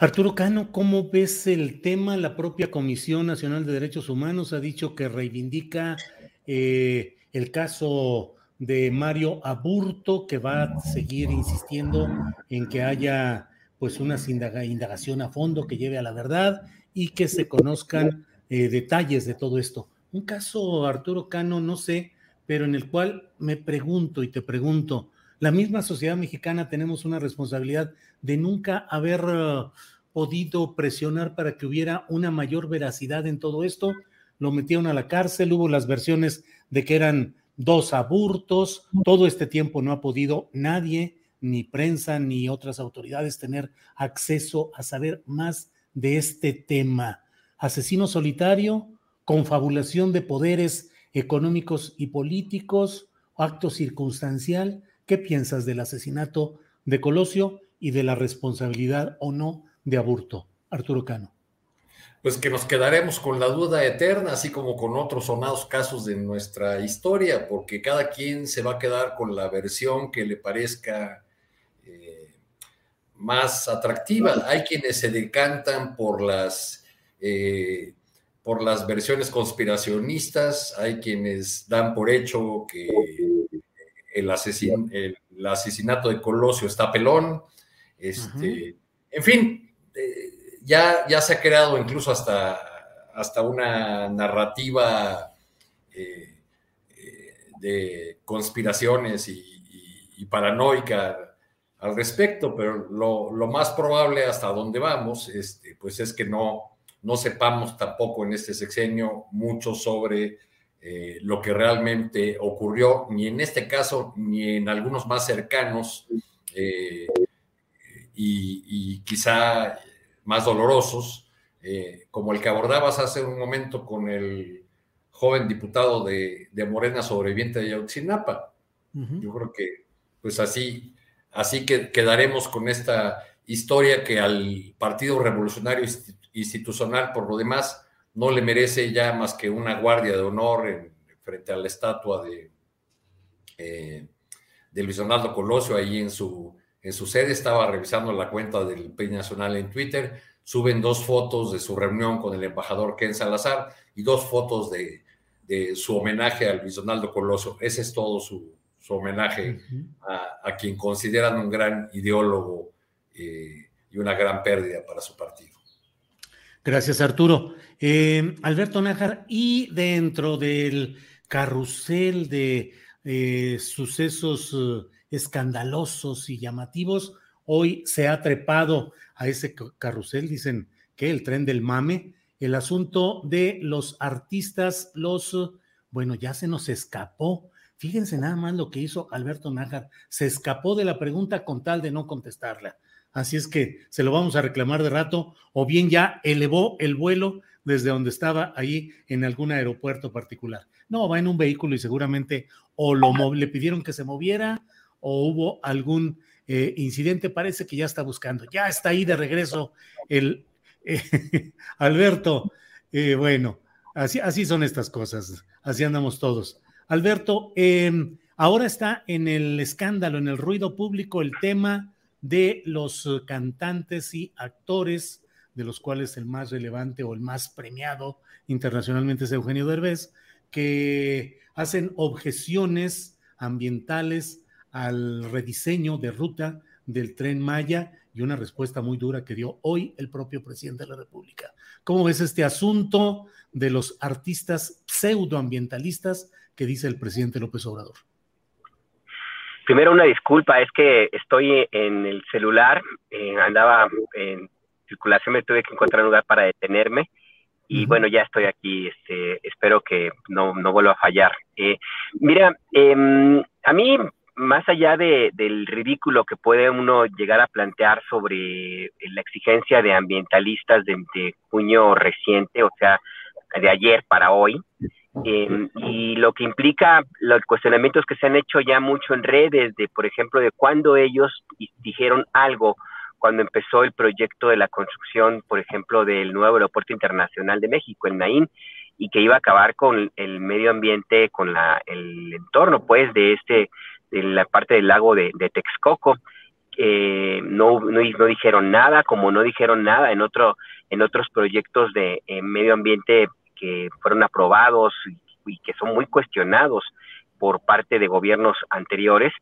Arturo Cano, ¿cómo ves el tema? La propia Comisión Nacional de Derechos Humanos ha dicho que reivindica eh, el caso de Mario Aburto, que va a seguir insistiendo en que haya pues una indagación a fondo que lleve a la verdad y que se conozcan eh, detalles de todo esto. Un caso, Arturo Cano, no sé, pero en el cual me pregunto y te pregunto, la misma sociedad mexicana tenemos una responsabilidad de nunca haber uh, podido presionar para que hubiera una mayor veracidad en todo esto. Lo metieron a la cárcel, hubo las versiones de que eran dos aburtos, todo este tiempo no ha podido nadie, ni prensa, ni otras autoridades tener acceso a saber más de este tema. Asesino solitario, confabulación de poderes económicos y políticos, acto circunstancial. ¿Qué piensas del asesinato de Colosio y de la responsabilidad o no de aburto? Arturo Cano. Pues que nos quedaremos con la duda eterna, así como con otros sonados casos de nuestra historia, porque cada quien se va a quedar con la versión que le parezca eh, más atractiva. Hay quienes se decantan por las, eh, por las versiones conspiracionistas, hay quienes dan por hecho que el, el asesinato de Colosio está pelón. Este, En fin, ya, ya se ha creado incluso hasta, hasta una narrativa eh, eh, de conspiraciones y, paranoica al respecto, pero lo, más probable hasta donde vamos, este, pues es que no, no sepamos tampoco en este sexenio mucho sobre eh, lo que realmente ocurrió, ni en este caso, ni en algunos más cercanos, y, quizá más dolorosos, eh, como el que abordabas hace un momento con el joven diputado de, Morena sobreviviente de Yotzinapa. Yo creo que pues así, así que quedaremos con esta historia que al Partido Revolucionario Institucional, por lo demás, no le merece ya más que una guardia de honor frente a la estatua de, eh, de Luis Donaldo Colosio ahí en su, en su sede, estaba revisando la cuenta del PEI Nacional en Twitter, suben dos fotos de su reunión con el embajador Ken Salazar y dos fotos de, su homenaje a Luis Donaldo Coloso. Ese es todo su, homenaje a, quien consideran un gran ideólogo eh, y una gran pérdida para su partido. Gracias, Arturo. Eh, Alberto Nájar, y dentro del carrusel de eh, sucesos escandalosos y llamativos, hoy se ha trepado a ese carrusel, dicen que el tren del mame, el asunto de los artistas, los, bueno, ya se nos escapó. Fíjense nada más lo que hizo Alberto Nájar, se escapó de la pregunta con tal de no contestarla. Así es que se lo vamos a reclamar de rato, o bien ya elevó el vuelo desde donde estaba ahí en algún aeropuerto particular. No, va en un vehículo y seguramente o lo le pidieron que se moviera o hubo algún eh, incidente. Parece que ya está buscando. Ya está ahí de regreso el eh, Alberto. Eh, bueno, así, así son estas cosas. Así andamos todos. Alberto, em, ahora está en el escándalo, en el ruido público, el tema de los cantantes y actores, de los cuales el más relevante o el más premiado internacionalmente es Eugenio Derbez, que hacen objeciones ambientales al rediseño de ruta del tren Maya y una respuesta muy dura que dio hoy el propio presidente de la República. ¿Cómo ves este asunto de los artistas pseudoambientalistas que dice el presidente López Obrador? Primero una disculpa, es que estoy en el celular, eh, andaba en circulación, me tuve que encontrar un lugar para detenerme y bueno, ya estoy aquí, este, espero que no, no vuelva a fallar. Eh, mira, eh, a mí más allá de, del ridículo que puede uno llegar a plantear sobre la exigencia de ambientalistas de, junio reciente, o sea, de ayer para hoy, em, y lo que implica los cuestionamientos que se han hecho ya mucho en redes, de por ejemplo, de cuando ellos dijeron algo cuando empezó el proyecto de la construcción, por ejemplo, del nuevo aeropuerto internacional de México, el Naín, y que iba a acabar con el medio ambiente, con la, el entorno, pues, de este en la parte del lago de, Texcoco. Eh, no, no, dijeron nada, como no dijeron nada en, otro, en otros proyectos de medio ambiente que fueron aprobados y, que son muy cuestionados por parte de gobiernos anteriores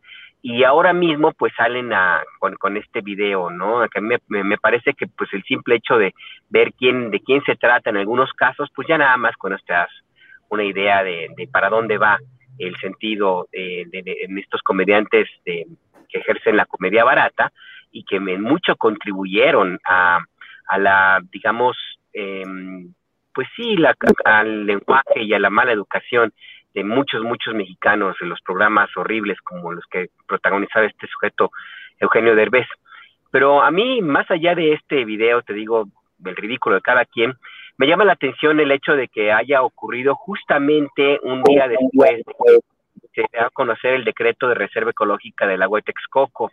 y ahora mismo pues salen a, con, este video, ¿no? Que me, me, parece que pues el simple hecho de ver quién, de quién se trata en algunos casos, pues ya nada más con estas una idea de, de para dónde va el sentido de, en estos comediantes que ejercen la comedia barata y que me, mucho contribuyeron a, a la, digamos, em, pues sí, la, al lenguaje y a la mala educación de muchos, muchos mexicanos en los programas horribles como los que protagonizaba este sujeto Eugenio Derbez. Pero a mí, más allá de este video, te digo, el ridículo de cada quien, me llama la atención el hecho de que haya ocurrido justamente un día después de que se a conocer el decreto de reserva ecológica del agua de Texcoco.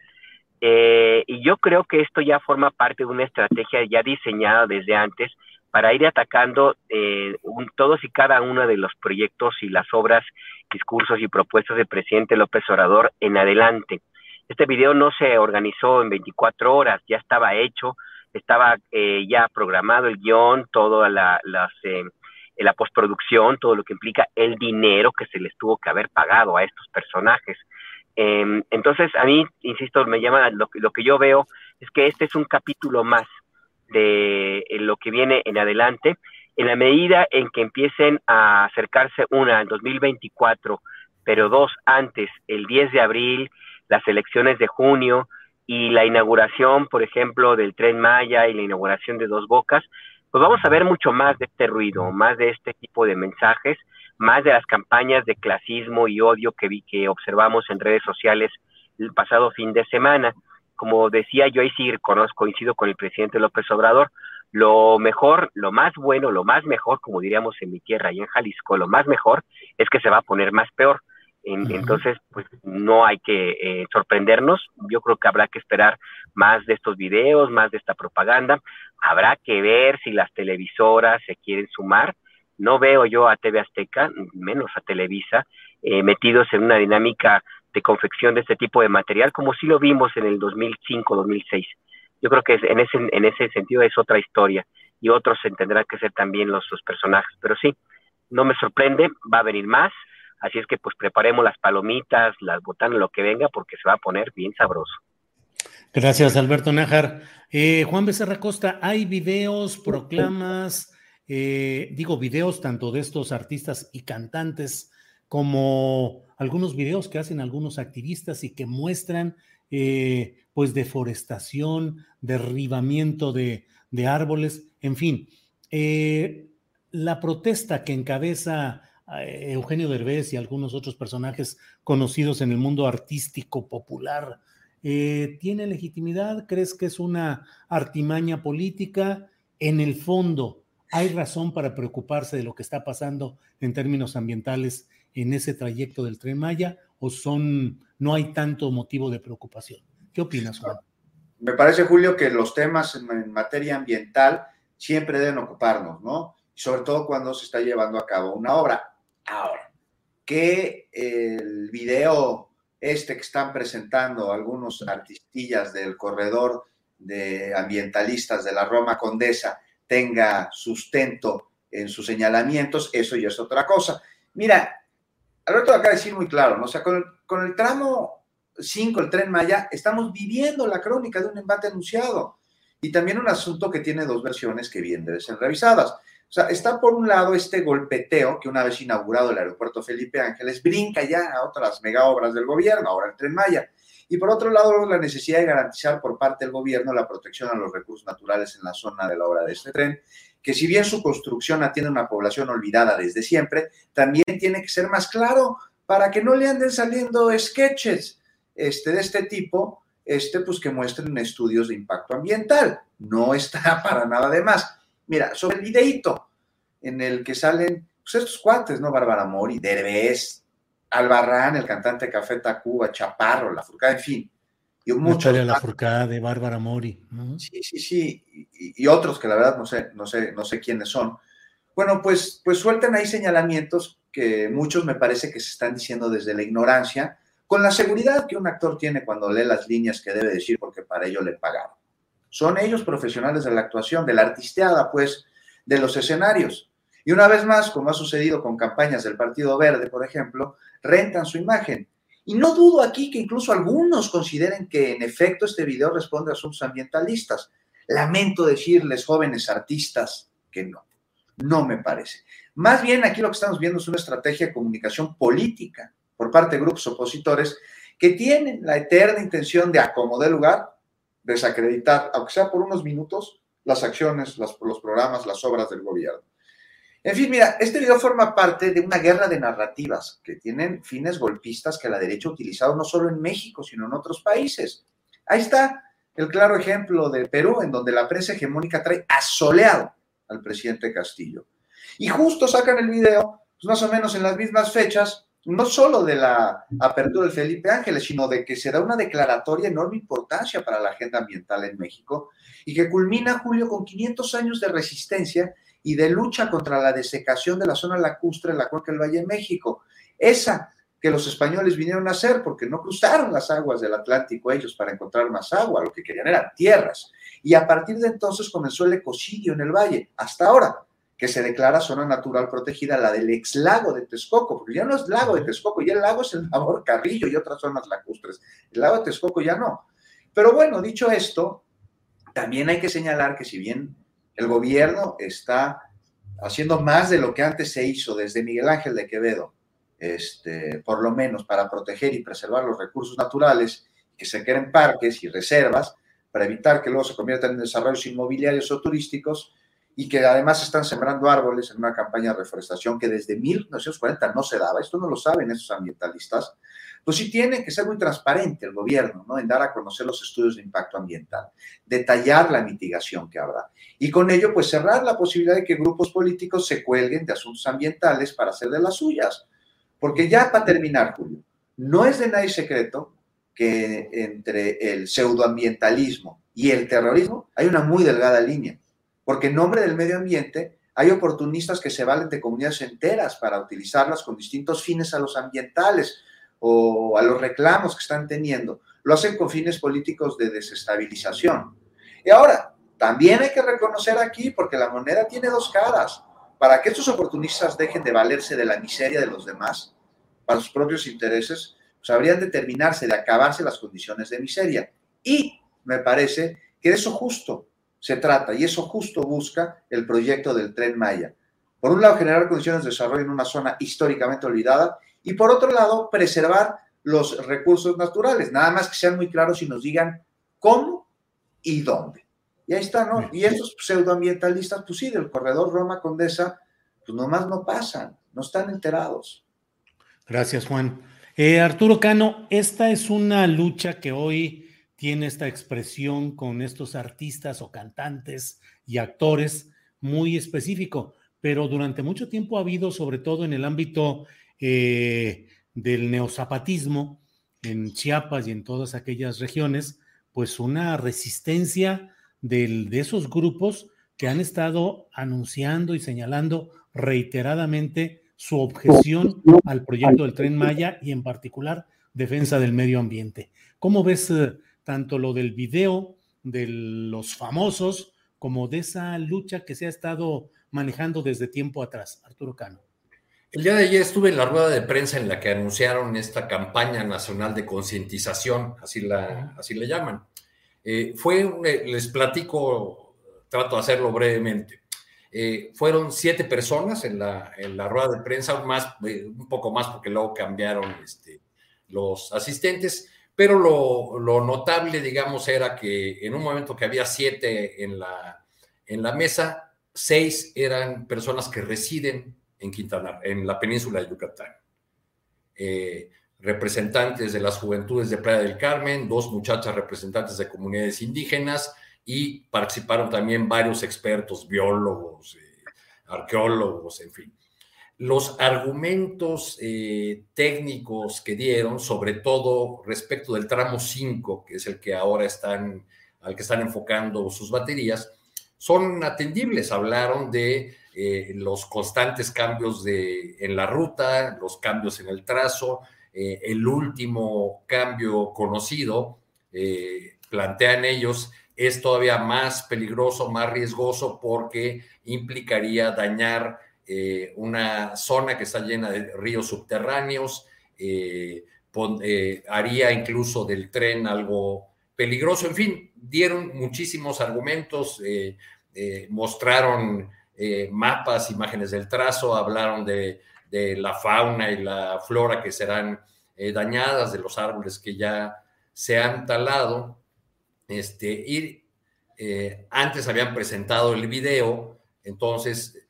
Eh, y yo creo que esto ya forma parte de una estrategia ya diseñada desde antes para ir atacando eh, todos y cada uno de los proyectos y las obras, discursos y propuestas del presidente López Obrador en adelante. Este video no se organizó en 24 horas, ya estaba hecho, estaba eh, ya programado el guion, toda la, las, eh, la postproducción, todo lo que implica el dinero que se les tuvo que haber pagado a estos personajes. Em, entonces, a mí, insisto, me llama, lo, lo que yo veo es que este es un capítulo más de lo que viene en adelante, en la medida en que empiecen a acercarse una en 2024, pero dos antes, el 10 de abril, las elecciones de junio, y la inauguración, por ejemplo, del tren Maya y la inauguración de Dos Bocas, pues vamos a ver mucho más de este ruido, más de este tipo de mensajes, más de las campañas de clasismo y odio que vi que observamos en redes sociales el pasado fin de semana. Como decía yo, ahí sí coincido con el presidente López Obrador, lo mejor, lo más bueno, lo más mejor, como diríamos en mi tierra y en Jalisco, lo más mejor es que se va a poner más peor entonces, pues no hay que eh, sorprendernos. Yo creo que habrá que esperar más de estos videos, más de esta propaganda. Habrá que ver si las televisoras se quieren sumar. No veo yo a TV Azteca, menos a Televisa, eh, metidos en una dinámica de confección de este tipo de material, como sí lo vimos en el 2005-2006. Yo creo que en ese, en ese sentido es otra historia y otros tendrán que ser también los, los personajes. Pero sí, no me sorprende, va a venir más Así es que pues preparemos las palomitas, las botanas, lo que venga, porque se va a poner bien sabroso. Gracias, Alberto Nájar. Eh, Juan Becerra Costa, hay videos, proclamas, eh, digo videos tanto de estos artistas y cantantes como algunos videos que hacen algunos activistas y que muestran eh, pues deforestación, derribamiento de, de árboles, en fin. la protesta que encabeza Eugenio Derbez y algunos otros personajes conocidos en el mundo artístico popular. Eh, ¿Tiene legitimidad? ¿Crees que es una artimaña política? En el fondo, ¿Hay razón para preocuparse de lo que está pasando en términos ambientales en ese trayecto del tren Maya o son no hay tanto motivo de preocupación? ¿Qué opinas, Juan? Me parece, Julio, que los temas en materia ambiental siempre deben ocuparnos, ¿no? Sobre todo cuando se está llevando a cabo una obra. Ahora, que el video este que están presentando algunos artistillas del corredor de ambientalistas de la Roma Condesa tenga sustento en sus señalamientos, eso ya es otra cosa. Mira, Alberto acaba de decir muy claro, ¿no? O sea, con el, con el tramo 5, el tren Maya, estamos viviendo la crónica de un embate anunciado y también un asunto que tiene dos versiones que bien deben ser revisadas. O sea, está por un lado este golpeteo que una vez inaugurado el aeropuerto Felipe Ángeles brinca ya a otras mega obras del gobierno, ahora el tren Maya. Y por otro lado, la necesidad de garantizar por parte del gobierno la protección a los recursos naturales en la zona de la obra de este tren, que si bien su construcción atiende a una población olvidada desde siempre, también tiene que ser más claro para que no le anden saliendo sketches este, de este tipo, este, pues que muestren estudios de impacto ambiental. No está para nada de más. Mira, sobre el videíto en el que salen pues, estos cuates, ¿no? Bárbara Mori, Derbez, Albarrán, el cantante Café Tacuba, Chaparro, La Furcada, en fin. Y muchos. La Furcada de Bárbara Mori. Sí, sí, sí. Y, otros que la verdad no sé, no sé, no sé quiénes son. Bueno, pues, pues sueltan ahí señalamientos que muchos me parece que se están diciendo desde la ignorancia, con la seguridad que un actor tiene cuando lee las líneas que debe decir porque para ello le pagaron. Son ellos profesionales de la actuación, de la artisteada, pues, de los escenarios. Y una vez más, como ha sucedido con campañas del Partido Verde, por ejemplo, rentan su imagen. Y no dudo aquí que incluso algunos consideren que en efecto este video responde a asuntos ambientalistas. Lamento decirles, jóvenes artistas, que no. No me parece. Más bien aquí lo que estamos viendo es una estrategia de comunicación política por parte de grupos opositores que tienen la eterna intención de acomodar lugar desacreditar, aunque sea por unos minutos, las acciones, los programas, las obras del gobierno. En fin, mira, este video forma parte de una guerra de narrativas que tienen fines golpistas que la derecha ha utilizado no solo en México, sino en otros países. Ahí está el claro ejemplo de Perú, en donde la prensa hegemónica trae asoleado al presidente Castillo. Y justo sacan el video, pues más o menos en las mismas fechas, no solo de la apertura del Felipe Ángeles, sino de que se da una declaratoria de enorme importancia para la agenda ambiental en México y que culmina, Julio, con 500 años de resistencia y de lucha contra la desecación de la zona lacustre en la cuenca del Valle de México. Esa que los españoles vinieron a hacer porque no cruzaron las aguas del Atlántico ellos para encontrar más agua, lo que querían eran tierras. Y a partir de entonces comenzó el ecocidio en el valle, hasta ahora que se declara zona natural protegida, la del ex lago de Texcoco, porque ya no es lago de Texcoco, ya el lago es el lago Carrillo y otras zonas lacustres. El lago de Texcoco ya no. Pero bueno, dicho esto, también hay que señalar que si bien el gobierno está haciendo más de lo que antes se hizo desde Miguel Ángel de Quevedo, este, por lo menos para proteger y preservar los recursos naturales, que se creen parques y reservas, para evitar que luego se conviertan en desarrollos inmobiliarios o turísticos, y que además están sembrando árboles en una campaña de reforestación que desde 1940 no se daba, esto no lo saben esos ambientalistas, pues sí tiene que ser muy transparente el gobierno, ¿no? En dar a conocer los estudios de impacto ambiental, detallar la mitigación que habrá y con ello pues cerrar la posibilidad de que grupos políticos se cuelguen de asuntos ambientales para hacer de las suyas. Porque ya para terminar, Julio, no es de nadie secreto que entre el pseudoambientalismo y el terrorismo hay una muy delgada línea porque en nombre del medio ambiente hay oportunistas que se valen de comunidades enteras para utilizarlas con distintos fines a los ambientales o a los reclamos que están teniendo. Lo hacen con fines políticos de desestabilización. Y ahora, también hay que reconocer aquí, porque la moneda tiene dos caras, para que estos oportunistas dejen de valerse de la miseria de los demás para sus propios intereses, pues habrían de terminarse, de acabarse las condiciones de miseria. Y me parece que eso justo se trata, y eso justo busca el proyecto del tren Maya. Por un lado, generar condiciones de desarrollo en una zona históricamente olvidada, y por otro lado, preservar los recursos naturales, nada más que sean muy claros y nos digan cómo y dónde. Y ahí está, ¿no? Y estos pseudoambientalistas, pues sí, del corredor Roma Condesa, pues nomás no pasan, no están enterados. Gracias, Juan. Eh, Arturo Cano, esta es una lucha que hoy tiene esta expresión con estos artistas o cantantes y actores muy específico, pero durante mucho tiempo ha habido, sobre todo en el ámbito eh, del neozapatismo, en Chiapas y en todas aquellas regiones, pues una resistencia de esos grupos que han estado anunciando y señalando reiteradamente su objeción al proyecto del tren Maya y en particular defensa del medio ambiente. ¿Cómo ves eh, tanto lo del video de los famosos como de esa lucha que se ha estado manejando desde tiempo atrás? Arturo Cano. El día de ayer estuve en la rueda de prensa en la que anunciaron esta campaña nacional de concientización, así la, así le llaman. Eh, fue, eh, les platico, trato de hacerlo brevemente. Eh, fueron siete personas en la, en la rueda de prensa, más, un poco más porque luego cambiaron este, los asistentes, pero lo, lo, notable, digamos, era que en un momento que había siete en la, en la mesa, seis eran personas que residen en Quintana, en la península de Yucatán. Eh, representantes de las juventudes de Playa del Carmen, dos muchachas representantes de comunidades indígenas y participaron también varios expertos, biólogos, eh, arqueólogos, en fin. Los argumentos eh, técnicos que dieron, sobre todo respecto del tramo 5, que es el que ahora están, al que están enfocando sus baterías, son atendibles. Hablaron de eh, los constantes cambios de, en la ruta, los cambios en el trazo, eh, el último cambio conocido, plantean ellos, es todavía más peligroso, más riesgoso porque implicaría dañar una zona que está llena de ríos subterráneos, haría incluso del tren algo peligroso, en fin, dieron muchísimos argumentos, mostraron eh, mapas, imágenes del trazo, hablaron de, la fauna y la flora que serán eh, dañadas, de los árboles que ya se han talado. Este, y eh, antes habían presentado el video, entonces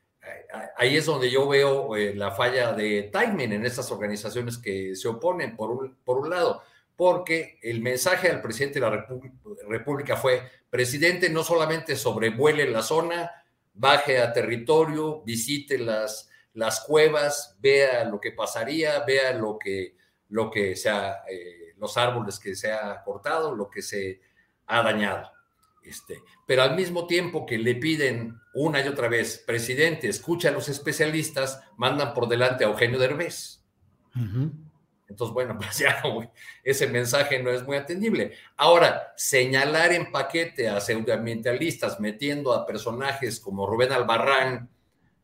ahí es donde yo veo la falla de timing en estas organizaciones que se oponen, por un, por un lado, porque el mensaje al presidente de la República fue, presidente, no solamente sobrevuele la zona, baje a territorio, visite las, las cuevas, vea lo que pasaría, vea lo que, lo que sea, eh, los árboles que se ha cortado, lo que se ha dañado. Este, pero al mismo tiempo que le piden una y otra vez, presidente, escucha a los especialistas, mandan por delante a Eugenio Derbez. Entonces, bueno, pues ya ese mensaje no es muy atendible. Ahora, señalar en paquete a pseudoambientalistas metiendo a personajes como Rubén Albarrán,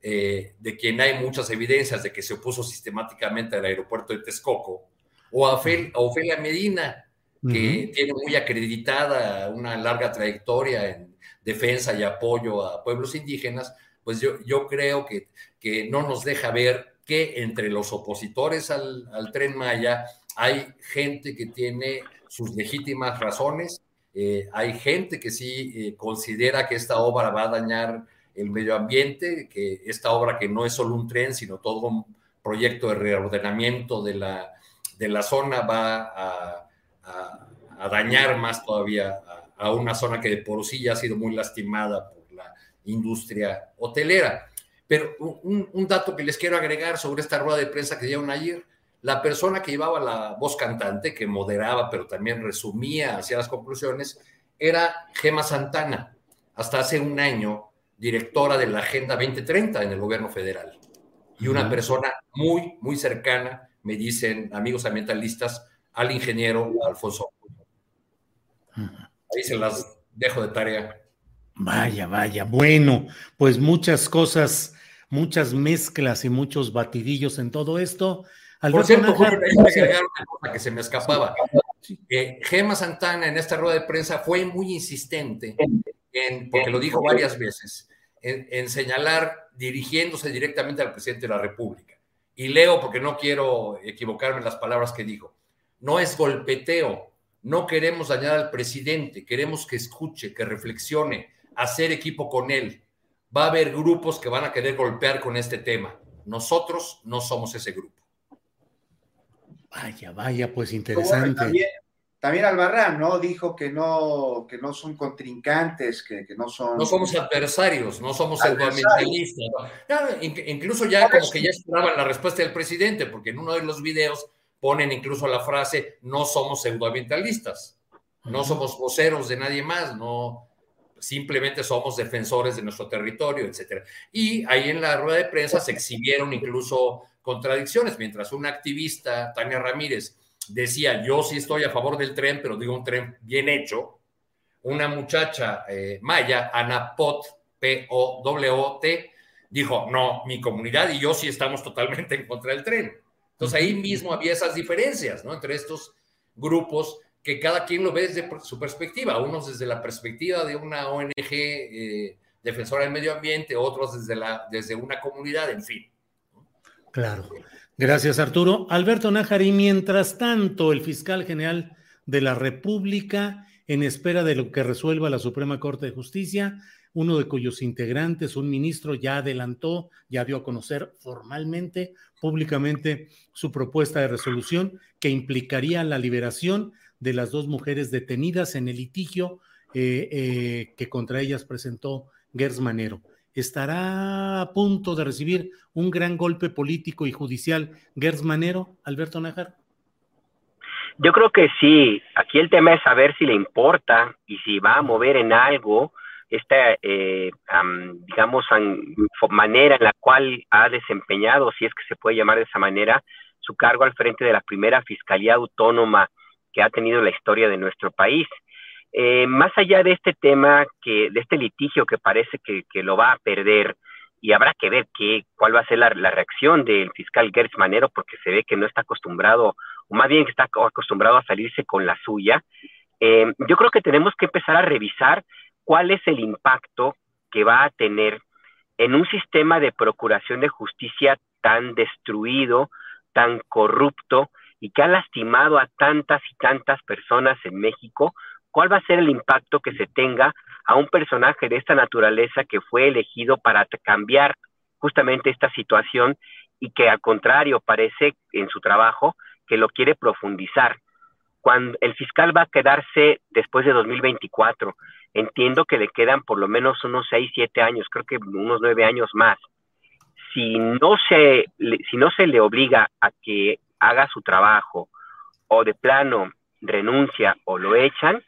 eh, de quien hay muchas evidencias de que se opuso sistemáticamente al aeropuerto de Texcoco, o a, Ofelia Medina, que tiene muy acreditada una larga trayectoria en defensa y apoyo a pueblos indígenas, pues yo, yo creo que, que no nos deja ver que entre los opositores al, tren Maya hay gente que tiene sus legítimas razones, eh, hay gente que sí eh, considera que esta obra va a dañar el medio ambiente, que esta obra que no es solo un tren, sino todo un proyecto de reordenamiento de la, de la zona va a, dañar más todavía a, una zona que de por sí ya ha sido muy lastimada por la industria hotelera. Pero un, dato que les quiero agregar sobre esta rueda de prensa que dieron ayer, la persona que llevaba la voz cantante, que moderaba, pero también resumía hacia las conclusiones, era Gema Santana, hasta hace un año directora de la Agenda 2030 en el gobierno federal. Y una persona muy, muy cercana, me dicen amigos ambientalistas, al ingeniero Alfonso. Ahí se las dejo de tarea. Vaya, vaya. Bueno, pues muchas cosas muchas mezclas y muchos batidillos en todo esto. Por cierto, agregar una cosa que se me escapaba. Gema Santana en esta rueda de prensa fue muy insistente, en, porque lo dijo varias veces, en, señalar dirigiéndose directamente al presidente de la República. Y leo porque no quiero equivocarme en las palabras que dijo. No es golpeteo, no queremos dañar al presidente, queremos que escuche, que reflexione, hacer equipo con él va a haber grupos que van a querer golpear con este tema. Nosotros no somos ese grupo. Vaya, vaya, pues interesante. también Albarrán, ¿no? Dijo que no, que no son contrincantes, que, que no son. No somos adversarios, no somos pseudoambientalistas. incluso ya como que ya esperaban la respuesta del presidente, porque en uno de los videos ponen incluso la frase: no somos pseudoambientalistas, no somos voceros de nadie más, no simplemente somos defensores de nuestro territorio, etcétera. Y ahí en la rueda de prensa se exhibieron incluso contradicciones, mientras un activista, Tania Ramírez, decía, yo sí estoy a favor del tren, pero digo un tren bien hecho. Una muchacha eh, maya, Ana Pot, P-O-W-T, dijo, no, mi comunidad y yo sí estamos totalmente en contra del tren. Entonces ahí mismo había esas diferencias, ¿no? Entre estos grupos que cada quien lo ve desde su perspectiva, unos desde la perspectiva de una ONG eh, defensora del medio ambiente, otros desde, la, desde una comunidad, en fin. Claro. Gracias, Arturo. Alberto Nájari, mientras tanto, el fiscal general de la República, en espera de lo que resuelva la Suprema Corte de Justicia, uno de cuyos integrantes, un ministro, ya adelantó, ya dio a conocer formalmente, públicamente, su propuesta de resolución que implicaría la liberación de las dos mujeres detenidas en el litigio eh, eh, que contra ellas presentó Gers Manero estará a punto de recibir un gran golpe político y judicial Gers Manero, Alberto Najar? Yo creo que sí. Aquí el tema es saber si le importa y si va a mover en algo esta, eh, digamos, manera en la cual ha desempeñado, si es que se puede llamar de esa manera, su cargo al frente de la primera Fiscalía Autónoma que ha tenido la historia de nuestro país. Eh, más allá de este tema, que, de este litigio que parece que, lo va a perder, y habrá que ver qué, cuál va a ser la, reacción del fiscal Gertz Manero, porque se ve que no está acostumbrado, o más bien que está acostumbrado a salirse con la suya. Eh, yo creo que tenemos que empezar a revisar cuál es el impacto que va a tener en un sistema de procuración de justicia tan destruido, tan corrupto y que ha lastimado a tantas y tantas personas en México, cuál va a ser el impacto que se tenga a un personaje de esta naturaleza que fue elegido para cambiar justamente esta situación y que al contrario parece en su trabajo que lo quiere profundizar. Cuando el fiscal va a quedarse después de 2024, entiendo que le quedan por lo menos unos 6, 7 años, creo que unos 9 años más. Si no se si no se le obliga a que haga su trabajo o de plano renuncia o lo echan,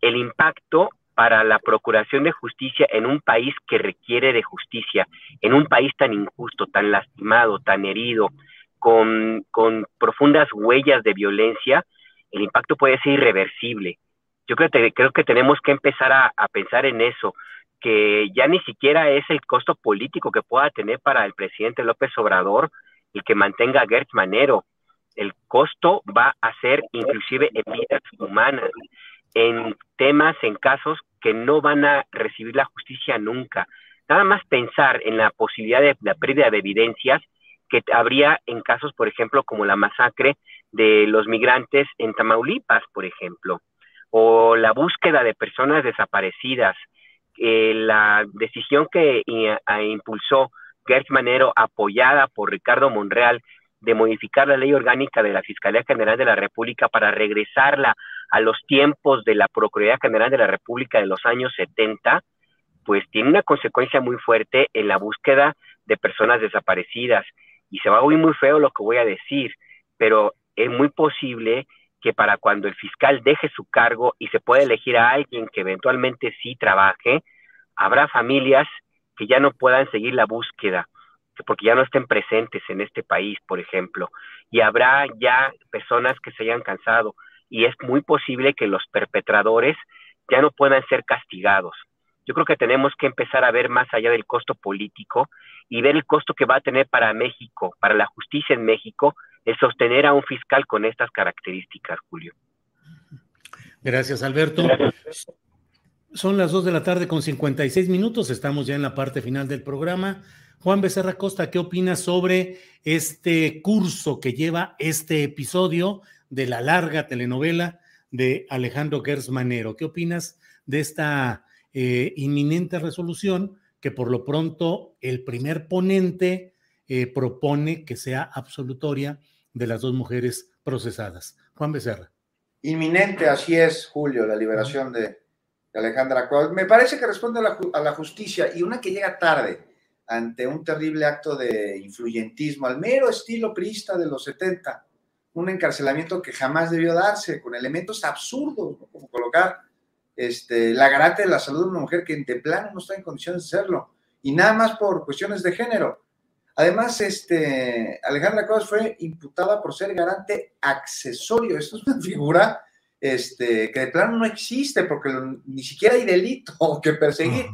el impacto para la procuración de justicia en un país que requiere de justicia, en un país tan injusto, tan lastimado, tan herido, con, profundas huellas de violencia, el impacto puede ser irreversible. Yo creo que, creo que tenemos que empezar a, pensar en eso, que ya ni siquiera es el costo político que pueda tener para el presidente López Obrador el que mantenga a Gertz Manero. El costo va a ser inclusive en vidas humanas en temas, en casos que no van a recibir la justicia nunca. Nada más pensar en la posibilidad de la pérdida de evidencias que habría en casos, por ejemplo, como la masacre de los migrantes en Tamaulipas, por ejemplo, o la búsqueda de personas desaparecidas, eh, la decisión que impulsó Gertz Manero, apoyada por Ricardo Monreal, de modificar la ley orgánica de la Fiscalía General de la República para regresarla a los tiempos de la Procuraduría General de la República de los años 70, pues tiene una consecuencia muy fuerte en la búsqueda de personas desaparecidas. Y se va a oír muy feo lo que voy a decir, pero es muy posible que para cuando el fiscal deje su cargo y se pueda elegir a alguien que eventualmente sí trabaje, habrá familias que ya no puedan seguir la búsqueda porque ya no estén presentes en este país, por ejemplo, y habrá ya personas que se hayan cansado y es muy posible que los perpetradores ya no puedan ser castigados. Yo creo que tenemos que empezar a ver más allá del costo político y ver el costo que va a tener para México, para la justicia en México, el sostener a un fiscal con estas características, Julio. Gracias, Alberto. Son las dos de la tarde con 56 minutos, estamos ya en la parte final del programa. Juan Becerra Costa, ¿qué opinas sobre este curso que lleva este episodio de la larga telenovela de Alejandro Gersmanero? ¿Qué opinas de esta eh, inminente resolución que por lo pronto el primer ponente eh, propone que sea absolutoria de las dos mujeres procesadas? Juan Becerra. Inminente, así es, Julio, la liberación de, Alejandra Cuadros. Me parece que responde a la, justicia y una que llega tarde ante un terrible acto de influyentismo, al mero estilo priista de los 70, un encarcelamiento que jamás debió darse, con elementos absurdos, como colocar este, la garante de la salud de una mujer que de plano no está en condiciones de hacerlo, y nada más por cuestiones de género. Además, este, Alejandra Cuadros fue imputada por ser garante accesorio. Esto es una figura este, que de plano no existe porque ni siquiera hay delito que perseguir.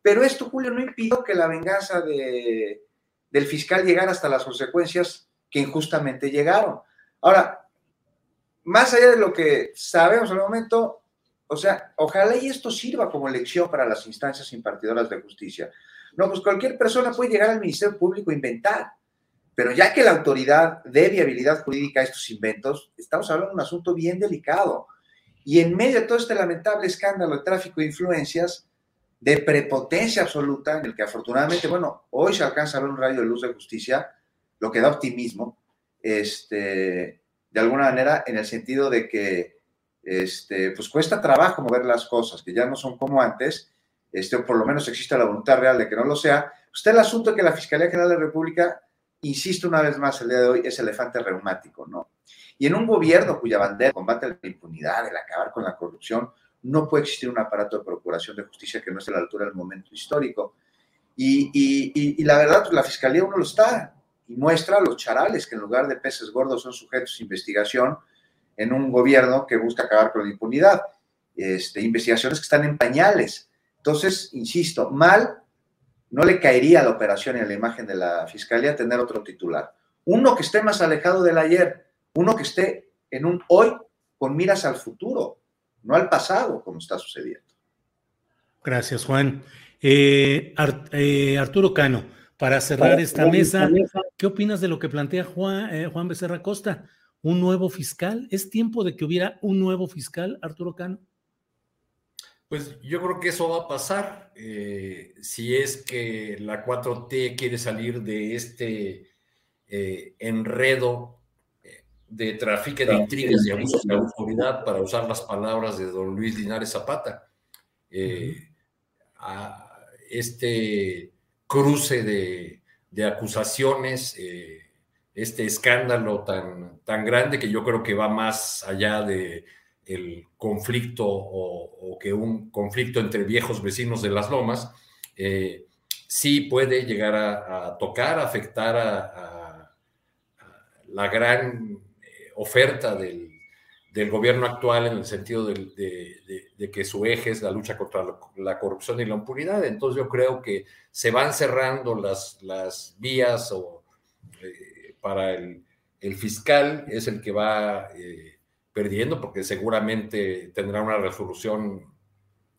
Pero esto, Julio, no impidió que la venganza de, del fiscal llegara hasta las consecuencias que injustamente llegaron. Ahora, más allá de lo que sabemos en el momento, o sea, ojalá y esto sirva como lección para las instancias impartidoras de justicia. No, pues cualquier persona puede llegar al Ministerio Público a inventar. Pero ya que la autoridad dé viabilidad jurídica a estos inventos, estamos hablando de un asunto bien delicado. Y en medio de todo este lamentable escándalo de tráfico de influencias, de prepotencia absoluta, en el que afortunadamente, bueno, hoy se alcanza a ver un rayo de luz de justicia, lo que da optimismo, este, de alguna manera, en el sentido de que, este, pues cuesta trabajo mover las cosas, que ya no son como antes, este, por lo menos existe la voluntad real de que no lo sea. Usted el asunto que la Fiscalía General de la República insisto una vez más el día de hoy, es elefante reumático, ¿no? Y en un gobierno cuya bandera combate la impunidad, el acabar con la corrupción, no puede existir un aparato de procuración de justicia que no esté a la altura del momento histórico. Y, la verdad, pues, la fiscalía uno lo está y muestra los charales que en lugar de peces gordos son sujetos de investigación en un gobierno que busca acabar con la impunidad. Este, investigaciones que están en pañales. Entonces, insisto, mal no le caería a la operación y a la imagen de la fiscalía tener otro titular. Uno que esté más alejado del ayer, uno que esté en un hoy con miras al futuro, no al pasado, como está sucediendo. Gracias, Juan. Eh, eh, Arturo Cano, para cerrar esta mesa, ¿qué opinas de lo que plantea Juan, eh, Juan Becerra Costa? ¿Un nuevo fiscal? ¿Es tiempo de que hubiera un nuevo fiscal, Arturo Cano? Pues yo creo que eso va a pasar eh, si es que la 4T quiere salir de este eh, enredo eh, de tráfico de intrigas y abusos de autoridad, para usar las palabras de don Luis Linares Zapata. este cruce de, acusaciones, este escándalo tan, tan grande que yo creo que va más allá de el conflicto o, que un conflicto entre viejos vecinos de las lomas eh, sí puede llegar a, tocar, afectar a, la gran eh, oferta del, gobierno actual en el sentido de, que su eje es la lucha contra la, corrupción y la impunidad. Entonces yo creo que se van cerrando las, las vías o, eh, para el, fiscal, es el que va perdiendo porque seguramente tendrá una resolución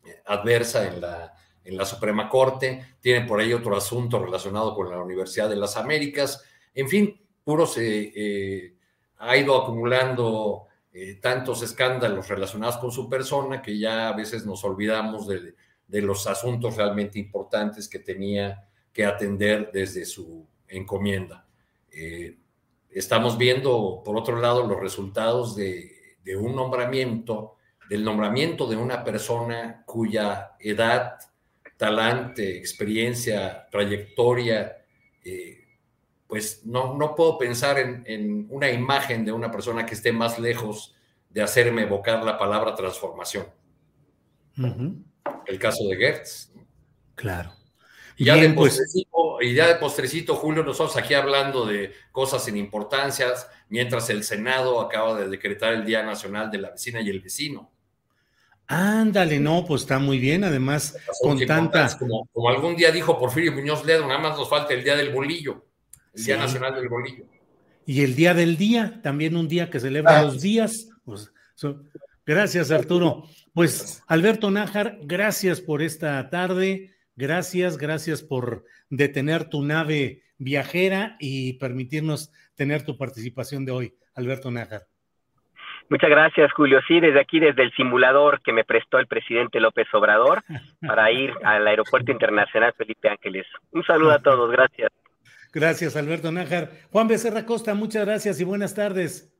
eh, adversa en la, en la Suprema Corte, tiene por ahí otro asunto relacionado con la Universidad de las Américas, en fin, puro se eh, ha ido acumulando eh, tantos escándalos relacionados con su persona que ya a veces nos olvidamos de, de los asuntos realmente importantes que tenía que atender desde su encomienda. estamos viendo, por otro lado, los resultados de de un nombramiento, del nombramiento de una persona cuya edad, talante, experiencia, trayectoria, eh, pues no, no puedo pensar en, una imagen de una persona que esté más lejos de hacerme evocar la palabra transformación. El caso de Gertz. Claro. Y ya, de pues postrecito, y ya de postrecito, Julio, nosotros aquí hablando de cosas sin importancias, mientras el Senado acaba de decretar el Día Nacional de la Vecina y el Vecino. Ándale, no, pues está muy bien, además, con tanta... Como, algún día dijo Porfirio Muñoz Ledo, nada más nos falta el Día del Bolillo, el Día Nacional del Bolillo. Y el Día del Día, también un día que celebra los días. Pues, gracias, Arturo. Pues, Alberto Nájar, gracias por esta tarde. Gracias, gracias por detener tu nave viajera y permitirnos tener tu participación de hoy, Alberto Nájar. Muchas gracias, Julio. Sí, desde aquí, desde el simulador que me prestó el presidente López Obrador para ir al Aeropuerto Internacional Felipe Ángeles. Un saludo a todos, gracias. Gracias, Alberto Nájar. Juan Becerra Costa, muchas gracias y buenas tardes.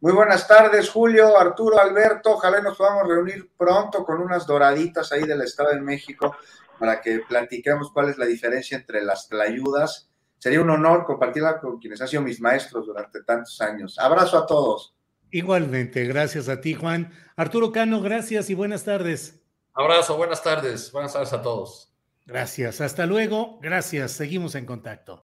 Muy buenas tardes, Julio, Arturo, Alberto. Ojalá nos podamos reunir pronto con unas doraditas ahí del Estado de México para que platiquemos cuál es la diferencia entre las tlayudas. Sería un honor compartirla con quienes han sido mis maestros durante tantos años. Abrazo a todos. Igualmente, gracias a ti, Juan. Arturo Cano, gracias y buenas tardes. Abrazo, buenas tardes. Buenas tardes a todos. Gracias, hasta luego. Gracias, seguimos en contacto.